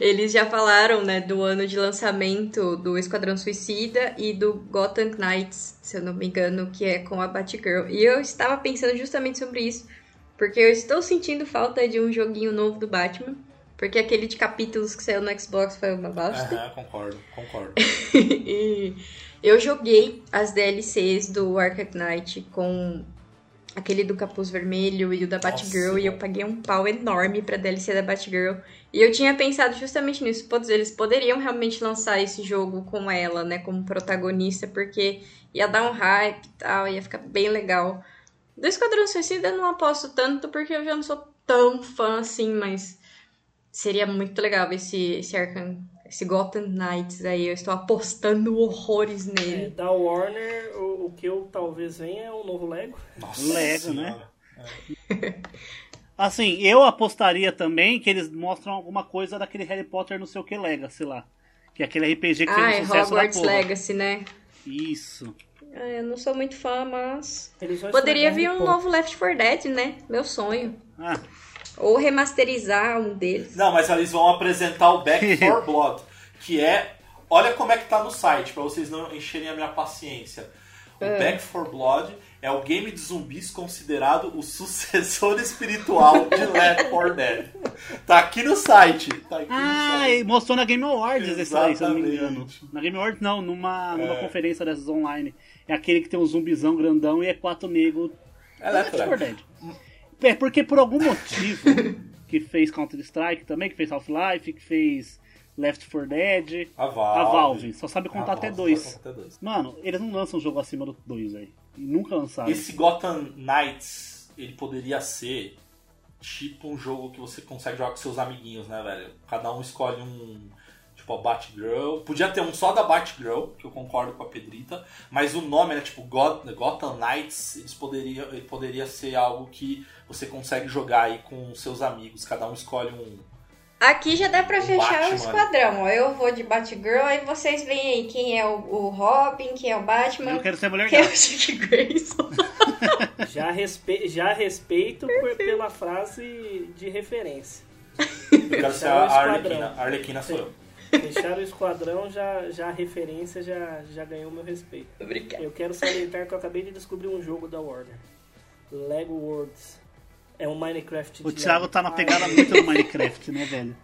[SPEAKER 5] Eles já falaram, né, do ano de lançamento do Esquadrão Suicida e do Gotham Knights, se eu não me engano, que é com a Batgirl. E eu estava pensando justamente sobre isso, porque eu estou sentindo falta de um joguinho novo do Batman, porque aquele de capítulos que saiu no Xbox foi uma bosta.
[SPEAKER 2] Aham, concordo, concordo.
[SPEAKER 5] eu joguei as DLCs do Arkham Knight com aquele do capuz vermelho e o da Batgirl
[SPEAKER 2] Nossa.
[SPEAKER 5] e eu paguei um pau enorme pra DLC da Batgirl. E eu tinha pensado justamente nisso, putz, eles poderiam realmente lançar esse jogo com ela, né, como protagonista, porque ia dar um hype e tal, ia ficar bem legal. Do Esquadrão Suicida eu não aposto tanto porque eu já não sou tão fã assim, mas seria muito legal esse, esse Arkham, esse Gotham Knights aí. Eu estou apostando horrores
[SPEAKER 4] é,
[SPEAKER 5] nele.
[SPEAKER 4] da Warner, o, o que eu talvez venha é um novo Lego.
[SPEAKER 2] Nossa
[SPEAKER 3] Lego, né?
[SPEAKER 2] Senhora.
[SPEAKER 3] Assim, eu apostaria também que eles mostram alguma coisa daquele Harry Potter não sei o que Legacy lá. Que é aquele RPG que
[SPEAKER 5] Ah,
[SPEAKER 3] fez
[SPEAKER 5] é
[SPEAKER 3] um sucesso da
[SPEAKER 5] Hogwarts
[SPEAKER 3] porra.
[SPEAKER 5] Legacy, né?
[SPEAKER 3] Isso.
[SPEAKER 5] Ah, eu não sou muito fã, mas. Poderia vir um novo Left 4 Dead, né? Meu sonho.
[SPEAKER 3] Ah,
[SPEAKER 5] Ou remasterizar um deles.
[SPEAKER 2] Não, mas eles vão apresentar o Back 4 Blood, que é. Olha como é que tá no site, pra vocês não encherem a minha paciência. O Back 4 Blood é o game de zumbis considerado o sucessor espiritual de Left 4 Dead. Tá aqui no site. Tá aqui
[SPEAKER 3] ah
[SPEAKER 2] no site.
[SPEAKER 3] e mostrou na Game Awards esse aí, se eu não me engano. Na Game Awards não, numa, numa
[SPEAKER 2] É.
[SPEAKER 3] conferência dessas online. É aquele que tem um zumbizão grandão e é quatro negros.
[SPEAKER 2] É Left
[SPEAKER 3] Left 4
[SPEAKER 2] 4 Dead.
[SPEAKER 3] É porque por algum motivo que fez Counter Strike também, que fez Half-Life, que fez Left 4 Dead.
[SPEAKER 2] A Valve.
[SPEAKER 3] A Valve. Só sabe contar até dois.
[SPEAKER 2] até dois.
[SPEAKER 3] Mano, eles não lançam um jogo acima do 2, velho. E Nunca lançaram.
[SPEAKER 2] Esse Gotham Knights, ele poderia ser tipo um jogo que você consegue jogar com seus amiguinhos, né, velho? Cada um escolhe um. Tipo a Batgirl. Podia ter um só da Batgirl, que eu concordo com a Pedrita. Mas o nome era tipo God- Gotham Knights. Eles poderiam, ele poderia ser algo que você consegue jogar aí com seus amigos. Cada um escolhe um.
[SPEAKER 5] Aqui já dá pra
[SPEAKER 2] O
[SPEAKER 5] fechar
[SPEAKER 2] Batman.
[SPEAKER 5] o esquadrão. Eu vou de Batgirl, aí vocês veem aí quem é o, o Robin, quem é o Batman,
[SPEAKER 3] Eu quero ser a mulher
[SPEAKER 5] quem é o. Dick Grayson.
[SPEAKER 4] Já, respe... já respeito por- pela frase de referência.
[SPEAKER 2] Eu quero ser a. Arlequina. A Arlequina sou eu.
[SPEAKER 4] Fechar o esquadrão, já, já a referência já, já ganhou meu respeito.
[SPEAKER 5] Obrigada.
[SPEAKER 4] Eu quero salientar que eu acabei de descobrir um jogo da Warner. Lego Worlds. É um Minecraft de
[SPEAKER 3] O Thiago tá na
[SPEAKER 4] Ai,
[SPEAKER 3] pegada muito do Minecraft, né, velho?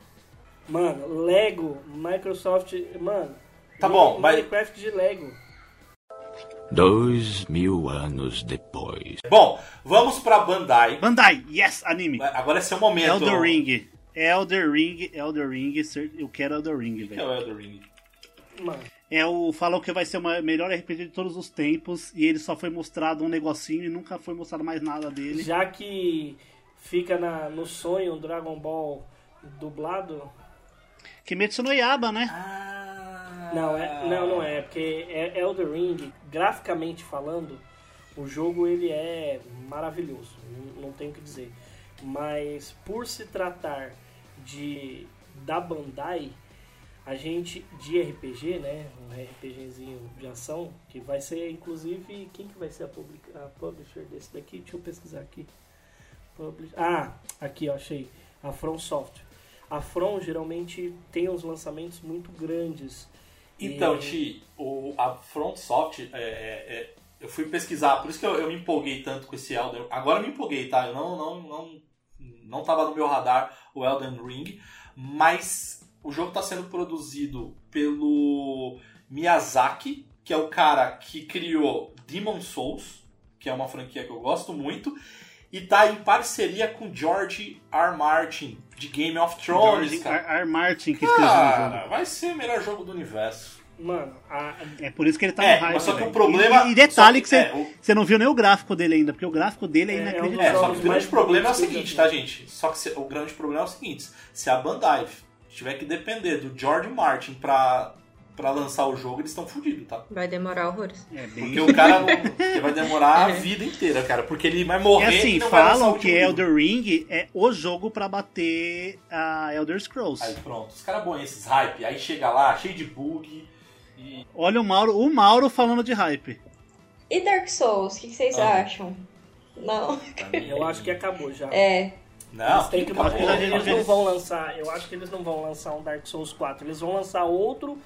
[SPEAKER 4] Mano, Lego, Microsoft. Mano.
[SPEAKER 2] Tá bom, mas-
[SPEAKER 4] Minecraft de Lego.
[SPEAKER 8] Dois mil anos depois.
[SPEAKER 2] Bom, vamos pra Bandai.
[SPEAKER 3] Bandai, yes, anime.
[SPEAKER 2] Agora é seu momento.
[SPEAKER 3] Elder Ring. Elder Ring, Elder Ring, eu quero Elder Ring,
[SPEAKER 2] O que é
[SPEAKER 3] velho.
[SPEAKER 2] o Elder Ring?
[SPEAKER 4] Mano.
[SPEAKER 3] É o falam que vai ser o melhor RPG de todos os tempos e ele só foi mostrado um negocinho e nunca foi mostrado mais nada dele.
[SPEAKER 4] Já que fica na, no sonho um Dragon Ball dublado.
[SPEAKER 3] Kimetsu no Yaba, né?
[SPEAKER 4] Não, é, não, não é, porque é Elder Ring, graficamente falando, o jogo ele é maravilhoso, não, não tenho o que dizer. Mas por se tratar de da Bandai, a gente de RPG, né, um RPGzinho de ação, que vai ser inclusive quem que vai ser a, public, a publisher desse daqui? Deixa eu pesquisar aqui. Publish- Ah, aqui achei. A From Software. A From geralmente tem uns lançamentos muito grandes.
[SPEAKER 2] Então,
[SPEAKER 4] E-
[SPEAKER 2] Ti, o, a FrontSoft, é, é, é, eu fui pesquisar, por isso que eu, eu me empolguei tanto com esse Elden Agora eu me empolguei, tá? Eu não, não, não, não tava no meu radar o Elden Ring, mas o jogo está sendo produzido pelo Miyazaki, que é o cara que criou Demon Souls, que é uma franquia que eu gosto muito, e tá em parceria com George R. Martin, de Game of Thrones,
[SPEAKER 3] George
[SPEAKER 2] cara.
[SPEAKER 3] R. R. Martin que escreveu o jogo.
[SPEAKER 2] Cara, vai ser o melhor jogo do universo.
[SPEAKER 4] Mano, a-
[SPEAKER 3] É por isso que ele tá
[SPEAKER 2] É,
[SPEAKER 3] no hype.
[SPEAKER 2] mas só que o problema-
[SPEAKER 3] E, e detalhe
[SPEAKER 2] só
[SPEAKER 3] que
[SPEAKER 2] que-
[SPEAKER 3] você
[SPEAKER 2] é, o-
[SPEAKER 3] você não viu nem o gráfico dele ainda, porque o gráfico dele é,
[SPEAKER 4] É, é
[SPEAKER 3] inacreditável.
[SPEAKER 2] É, só que o grande problema é o seguinte, tá, gente? Só que se- o grande problema é o seguinte: se a Bandai tiver que depender do George Martin pra, pra lançar o jogo, eles estão fodidos, tá?
[SPEAKER 5] Vai demorar horrores.
[SPEAKER 3] É bem...
[SPEAKER 2] Porque o cara porque vai demorar a vida inteira, cara. Porque ele vai morrer
[SPEAKER 3] É assim, falam que Elder Ring é o jogo pra bater a Elder Scrolls.
[SPEAKER 2] Aí pronto, os caras bons esses hype. Aí chega lá, cheio de bug. E...
[SPEAKER 3] Olha o Mauro, o Mauro falando de hype.
[SPEAKER 5] E Dark Souls, o que que vocês
[SPEAKER 2] Ah.
[SPEAKER 5] acham? Não.
[SPEAKER 4] eu acho que acabou já.
[SPEAKER 5] É.
[SPEAKER 2] Não,
[SPEAKER 4] Eles, que, eles não vão lançar, eu acho que eles não vão lançar um Dark Souls 4, eles vão lançar outro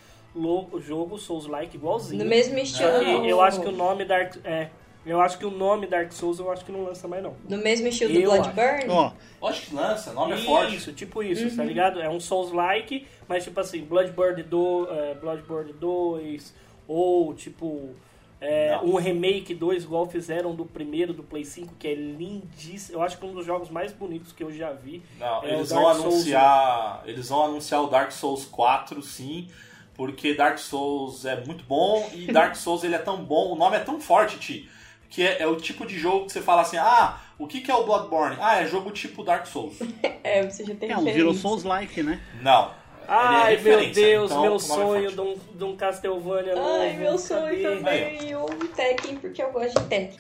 [SPEAKER 4] jogo Souls-like igualzinho.
[SPEAKER 5] No mesmo estilo.
[SPEAKER 4] Que eu acho que o nome Dark é, eu acho que o nome Dark Souls eu acho que não lança mais não.
[SPEAKER 5] No mesmo estilo do
[SPEAKER 4] Eu
[SPEAKER 5] Bloodburn?
[SPEAKER 3] Ó,
[SPEAKER 2] Lógico que lança, nome é forte.
[SPEAKER 4] Isso, tipo isso, tá ligado? É um Souls-like, mas tipo assim, Bloodborne, do, é, Bloodborne 2, ou tipo é, um remake 2, igual fizeram do primeiro do Play 5, que é lindíssimo. Eu acho que é um dos jogos mais bonitos que eu já vi.
[SPEAKER 2] Não,
[SPEAKER 4] É,
[SPEAKER 2] eles
[SPEAKER 4] o
[SPEAKER 2] vão
[SPEAKER 4] Souls
[SPEAKER 2] anunciar. Eles vão anunciar o Dark Souls 4, sim. Porque Dark Souls é muito bom e Dark Souls ele é tão bom, o nome é tão forte, Ti, que é, é o tipo de jogo que você fala assim: ah, o que, que é o Bloodborne? Ah, é jogo tipo Dark Souls.
[SPEAKER 5] É, você já tem
[SPEAKER 3] é um virou Souls-like, né?
[SPEAKER 2] Não.
[SPEAKER 4] Ai,
[SPEAKER 2] Ele é
[SPEAKER 4] meu Deus,
[SPEAKER 2] então,
[SPEAKER 4] meu
[SPEAKER 2] é
[SPEAKER 4] sonho de um, de um Castlevania novo.
[SPEAKER 5] Ai, meu sonho também. E um Tekken, porque eu gosto de Tekken.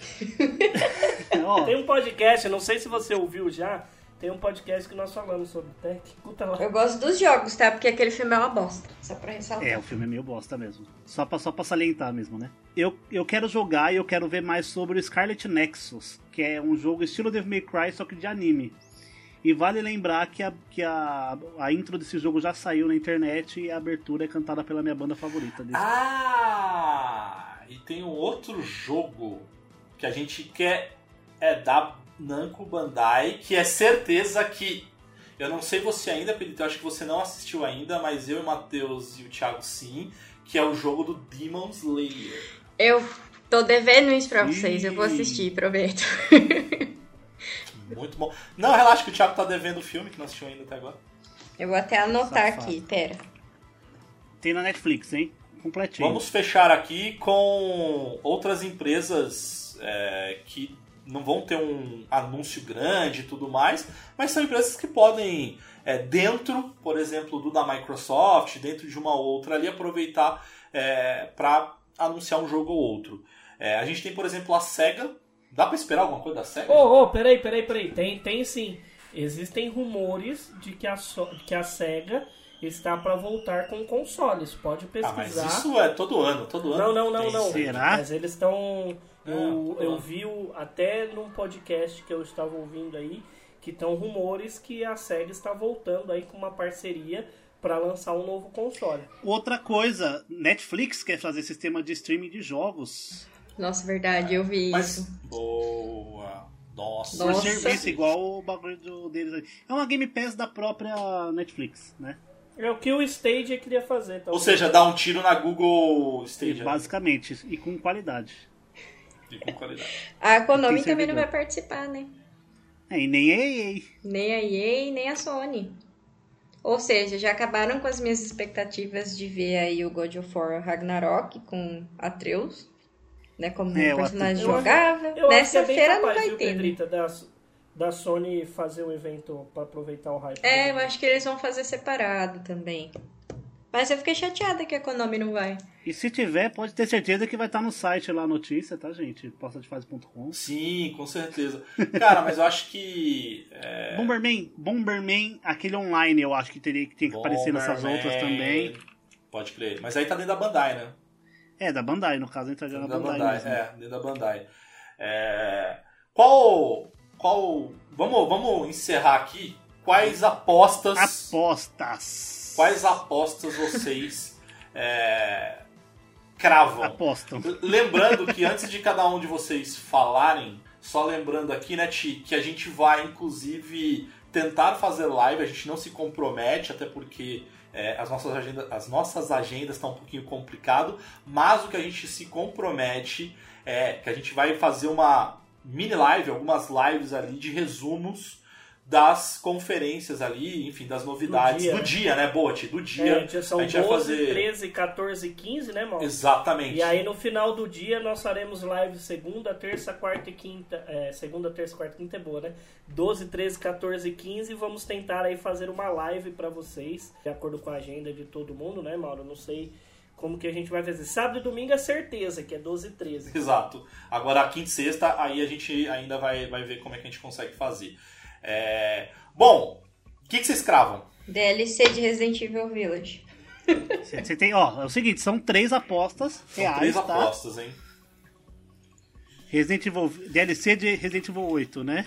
[SPEAKER 4] Tem um podcast, não sei se você ouviu já, tem um podcast que nós falamos sobre tech. Escuta lá.
[SPEAKER 5] Eu gosto dos jogos, tá? Porque aquele filme é uma bosta. Só pra ressaltar.
[SPEAKER 3] É, o filme é meio bosta mesmo. Só pra, só pra salientar mesmo, né? Eu, eu quero jogar e eu quero ver mais sobre o Scarlet Nexus, que é um jogo estilo Devil May Cry, só que de anime. E vale lembrar que, a, que a, a intro desse jogo já saiu na internet e a abertura é cantada pela minha banda favorita. Desse.
[SPEAKER 2] Ah! E tem um outro jogo que a gente quer é da Namco Bandai, que é certeza que. Eu não sei você ainda, Pedrito, eu acho que você não assistiu ainda, mas eu, o Matheus e o Thiago sim, que é o jogo do Demon Slayer.
[SPEAKER 5] Eu tô devendo isso pra vocês. Eu vou assistir, prometo.
[SPEAKER 2] Muito bom. Não, relaxa que o Thiago tá devendo o filme, que não assistiu ainda até agora.
[SPEAKER 5] Eu vou até anotar
[SPEAKER 3] Safado.
[SPEAKER 5] aqui, pera.
[SPEAKER 3] Tem na Netflix, hein? Completinho.
[SPEAKER 2] Vamos fechar aqui com outras empresas é, que não vão ter um anúncio grande e tudo mais, mas são empresas que podem, é, dentro, por exemplo, do da Microsoft, dentro de uma outra ali, aproveitar é, para anunciar um jogo ou outro. É, a gente tem, por exemplo, a SEGA. Dá para esperar alguma coisa da SEGA?
[SPEAKER 4] Ô, ô, peraí, peraí, peraí. Tem, tem sim. Existem rumores de que a, so- que a SEGA está para voltar com consoles. Pode
[SPEAKER 2] Ah, mas
[SPEAKER 4] pesquisar.
[SPEAKER 2] isso é todo ano, todo ano.
[SPEAKER 4] Não, não, não, não.
[SPEAKER 3] Será?
[SPEAKER 4] Mas eles estão. Eu,
[SPEAKER 2] Ah,
[SPEAKER 4] eu
[SPEAKER 2] ah.
[SPEAKER 4] vi o- até num podcast que eu estava ouvindo aí que estão rumores que a SEGA está voltando aí com uma parceria para lançar um novo console.
[SPEAKER 3] Outra coisa, Netflix quer fazer sistema de streaming de jogos.
[SPEAKER 5] Nossa, verdade, eu vi
[SPEAKER 2] Mas.
[SPEAKER 5] isso.
[SPEAKER 2] Boa. Nossa.
[SPEAKER 3] Por
[SPEAKER 5] Nossa.
[SPEAKER 3] serviço, igual o bagulho deles aí. É uma Game Pass da própria Netflix, né?
[SPEAKER 4] É o que o Stadia queria fazer.
[SPEAKER 2] Ou
[SPEAKER 4] talvez.
[SPEAKER 2] seja, dá um tiro na Google Stadia.
[SPEAKER 3] Basicamente, e com qualidade.
[SPEAKER 2] E com qualidade.
[SPEAKER 5] A Konami
[SPEAKER 3] Tem
[SPEAKER 5] também não vai participar, né?
[SPEAKER 3] É, e nem a EA.
[SPEAKER 5] Nem a EA, nem a Sony. Ou seja, já acabaram com as minhas expectativas de ver aí o God of War Ragnarok com Atreus, né, como
[SPEAKER 3] É,
[SPEAKER 5] um
[SPEAKER 3] o
[SPEAKER 5] personagem
[SPEAKER 4] Atreus.
[SPEAKER 5] jogável.
[SPEAKER 4] Eu acho
[SPEAKER 5] Nessa
[SPEAKER 4] que é bem
[SPEAKER 5] feira não vai
[SPEAKER 4] viu,
[SPEAKER 5] ter. né?
[SPEAKER 4] Pedrita, da, da Sony fazer o evento para aproveitar o hype.
[SPEAKER 5] É, eu acho que eles vão fazer separado também. Mas eu fiquei chateada que a Konami não vai.
[SPEAKER 3] E se tiver, pode ter certeza que vai estar no site lá a notícia, tá, gente? Postadefase.com.
[SPEAKER 2] Sim, com certeza. Cara, mas eu acho que. É...
[SPEAKER 3] Bomberman, Bomberman, aquele online, eu acho que teria que, tem que aparecer nessas outras também.
[SPEAKER 2] Pode crer. Mas aí tá dentro da Bandai, né?
[SPEAKER 3] É, da Bandai, no caso, entraria na
[SPEAKER 2] da
[SPEAKER 3] Bandai.
[SPEAKER 2] Bandai.
[SPEAKER 3] mesmo.
[SPEAKER 2] É, dentro da Bandai. É, Qual. Qual. Vamos, vamos encerrar aqui. Quais apostas.
[SPEAKER 3] Apostas.
[SPEAKER 2] Quais apostas vocês é, cravam?
[SPEAKER 3] Apostam.
[SPEAKER 2] Lembrando que antes de cada um de vocês falarem, só lembrando aqui, né, Ti, que a gente vai inclusive tentar fazer live, a gente não se compromete, até porque é, as, nossas agendas, as nossas agendas estão um pouquinho complicado, mas o que a gente se compromete é que a gente vai fazer uma mini live, algumas lives ali de resumos das conferências ali, enfim, das novidades
[SPEAKER 4] dia,
[SPEAKER 2] do dia, né, Bote? Do dia.
[SPEAKER 4] É, já são
[SPEAKER 2] a gente vai
[SPEAKER 4] 12,
[SPEAKER 2] fazer
[SPEAKER 4] 13, 14 e 15, né, mal?
[SPEAKER 2] Exatamente.
[SPEAKER 4] E aí no final do dia nós faremos live segunda, terça, quarta e quinta. É, segunda, terça, quarta e quinta é boa, né? 12, 13, 14 e 15. Vamos tentar aí fazer uma live pra vocês, de acordo com a agenda de todo mundo, né, Mauro? Não sei como que a gente vai fazer. Sábado e domingo é certeza, que é 12 e 13.
[SPEAKER 2] Exato. Agora, quinta e sexta, aí a gente ainda vai, vai ver como é que a gente consegue fazer. É, Bom, o que, que vocês cravam?
[SPEAKER 5] DLC de Resident Evil Village.
[SPEAKER 3] Você tem, ó, é o seguinte, são três apostas
[SPEAKER 2] São
[SPEAKER 3] reais,
[SPEAKER 2] três
[SPEAKER 3] tá?
[SPEAKER 2] apostas, hein?
[SPEAKER 3] Resident Evil, DLC de Resident Evil 8, né?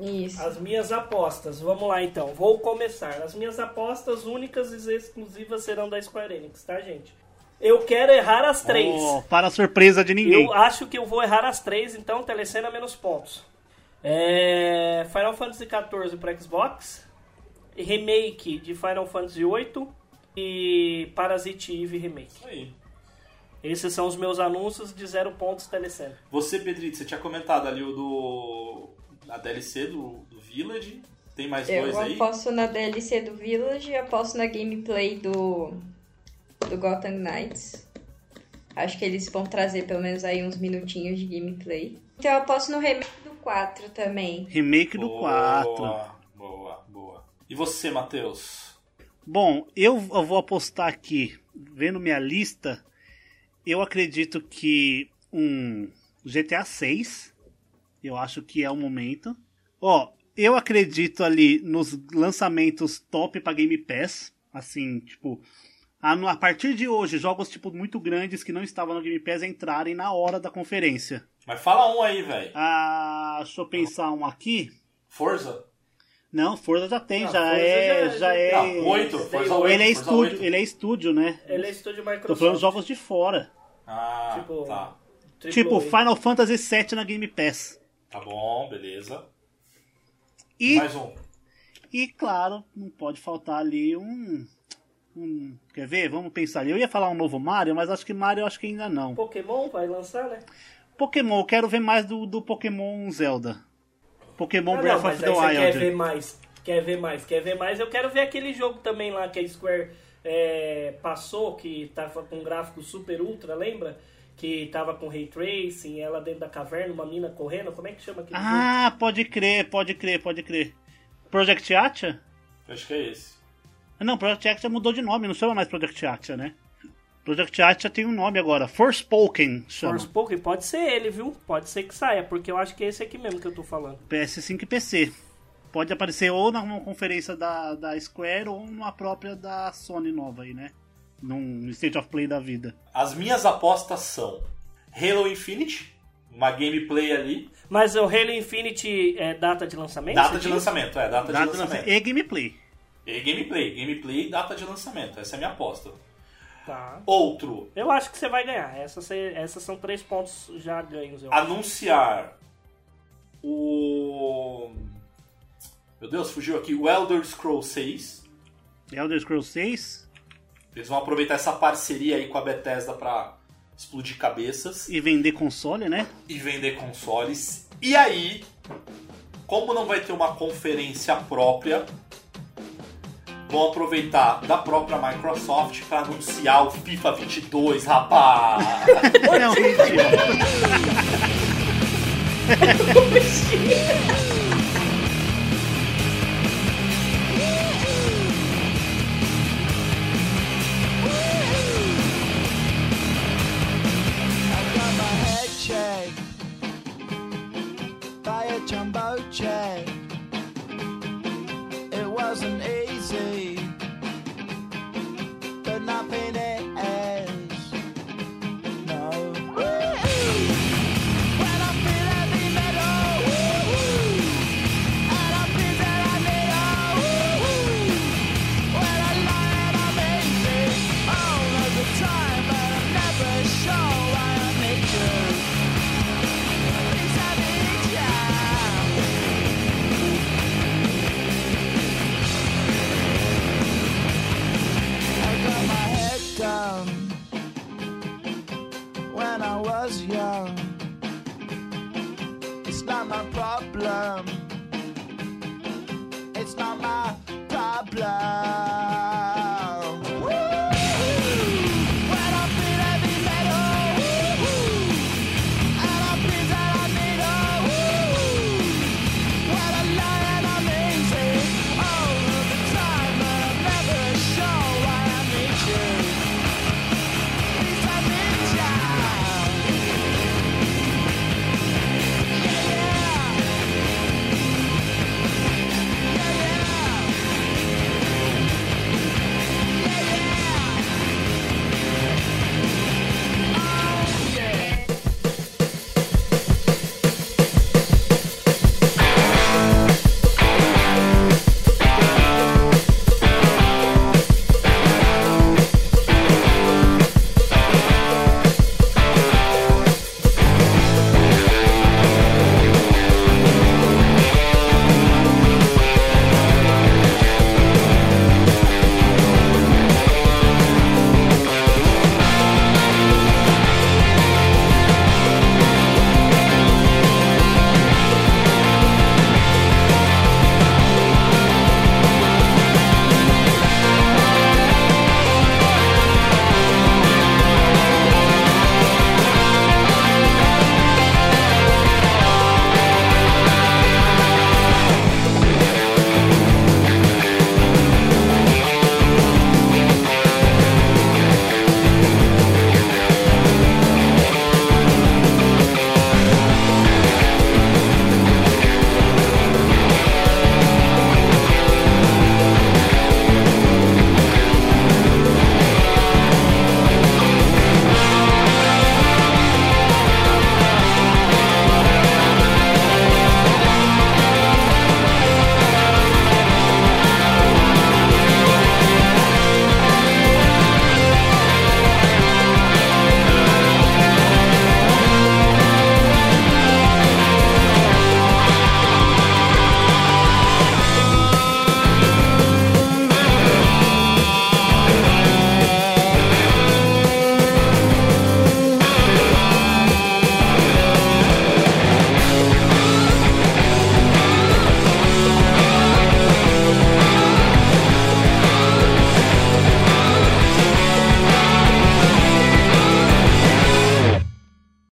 [SPEAKER 5] Isso.
[SPEAKER 4] As minhas apostas, vamos lá então, vou começar. As minhas apostas únicas e exclusivas serão da Square Enix, tá, gente? Eu quero errar as três.
[SPEAKER 3] Ó, para a surpresa de ninguém.
[SPEAKER 4] Eu acho que eu vou errar as três, então telecena menos pontos. É... Final Fantasy XIV para Xbox, remake de Final Fantasy VIII e Parasite Eve remake.
[SPEAKER 2] Isso aí.
[SPEAKER 4] Esses são os meus anúncios de zero pontos telecena.
[SPEAKER 2] Você, Pedrito, você tinha comentado ali o do. a DLC do, do Village. Tem mais dois
[SPEAKER 5] Eu
[SPEAKER 2] aí?
[SPEAKER 5] aposto na DLC do Village e aposto na gameplay do, do Gotham Knights. Acho que eles vão trazer pelo menos aí uns minutinhos de gameplay. Então eu aposto no remake do 4 também.
[SPEAKER 3] Remake do 4.
[SPEAKER 2] Boa, boa, boa. E você, Matheus?
[SPEAKER 3] Bom, eu, eu vou apostar aqui, vendo minha lista, eu acredito que um GTA 6, eu acho que é o momento. Ó, eu acredito ali nos lançamentos top pra Game Pass, assim, tipo, a, a partir de hoje, jogos tipo muito grandes que não estavam no Game Pass entrarem na hora da conferência.
[SPEAKER 2] Mas fala um aí, velho.
[SPEAKER 3] Ah, deixa eu pensar um aqui.
[SPEAKER 2] Forza?
[SPEAKER 3] Não, Forza já tem,
[SPEAKER 4] Ah,
[SPEAKER 3] já,
[SPEAKER 4] Forza
[SPEAKER 3] é,
[SPEAKER 4] já-
[SPEAKER 3] já,
[SPEAKER 4] já
[SPEAKER 3] é.
[SPEAKER 2] Não, oito. Forza
[SPEAKER 4] Ele
[SPEAKER 2] 8.
[SPEAKER 3] Ele é
[SPEAKER 2] Forza
[SPEAKER 3] estúdio,
[SPEAKER 2] 8.
[SPEAKER 3] ele é estúdio, né?
[SPEAKER 4] Ele é estúdio Microsoft.
[SPEAKER 3] Tô falando jogos de fora.
[SPEAKER 2] Ah,
[SPEAKER 4] Tipo,
[SPEAKER 2] tá.
[SPEAKER 3] Tipo,
[SPEAKER 4] A.
[SPEAKER 3] Final Fantasy VII na Game Pass.
[SPEAKER 2] Tá bom, beleza.
[SPEAKER 3] E,
[SPEAKER 2] Mais um.
[SPEAKER 3] e claro, não pode faltar ali um, um- Quer ver? Vamos pensar ali. Eu ia falar um novo Mario, mas acho que Mario acho que ainda não.
[SPEAKER 4] Pokémon vai lançar, né?
[SPEAKER 3] Pokémon, eu quero ver mais do, do Pokémon Zelda. Pokémon
[SPEAKER 4] Ah,
[SPEAKER 3] Breath
[SPEAKER 4] não,
[SPEAKER 3] of the
[SPEAKER 4] você quer
[SPEAKER 3] Wild.
[SPEAKER 4] ver mais. Quer ver mais, quer ver mais. Eu quero ver aquele jogo também lá que a Square é, passou, que tava com gráfico super ultra, lembra? Que tava com ray tracing, ela dentro da caverna, uma mina correndo. Como é que chama aquele jogo?
[SPEAKER 3] Ah, pode crer, pode crer, pode crer. Project Atia?
[SPEAKER 2] Acho que é esse.
[SPEAKER 3] Não, Project Atia mudou de nome, não chama mais Project Atia, né? Project Atia tem um nome agora, Forspoken chama.
[SPEAKER 4] Forspoken, pode ser ele, viu? Pode ser que saia, porque eu acho que é esse aqui mesmo que eu tô falando.
[SPEAKER 3] PS5 e PC. Pode aparecer ou numa conferência da, da Square ou numa própria da Sony nova aí, né? Num State of Play da vida.
[SPEAKER 2] As minhas apostas são Halo Infinite, uma gameplay ali.
[SPEAKER 4] Mas o Halo Infinite é data de lançamento?
[SPEAKER 2] Data de
[SPEAKER 4] diz?
[SPEAKER 2] lançamento, é, data,
[SPEAKER 3] Data
[SPEAKER 2] de
[SPEAKER 3] de
[SPEAKER 2] lançamento.
[SPEAKER 3] E gameplay.
[SPEAKER 2] E gameplay, gameplay e data de lançamento. Essa é a minha aposta.
[SPEAKER 4] Tá.
[SPEAKER 2] Outro,
[SPEAKER 4] Eu acho que você vai ganhar. Essas, essas são três pontos já ganhos. Eu
[SPEAKER 2] Ah,
[SPEAKER 4] acho.
[SPEAKER 2] anunciar o. Meu Deus, fugiu aqui. O Elder Scrolls 6.
[SPEAKER 3] Elder Scrolls 6
[SPEAKER 2] Eles vão aproveitar essa parceria aí com a Bethesda pra explodir cabeças
[SPEAKER 3] e vender console, né?
[SPEAKER 2] e vender consoles. E aí, como não vai ter uma conferência própria, vão aproveitar da própria Microsoft para anunciar o FIFA 22, rapaz!
[SPEAKER 3] Não, mentira.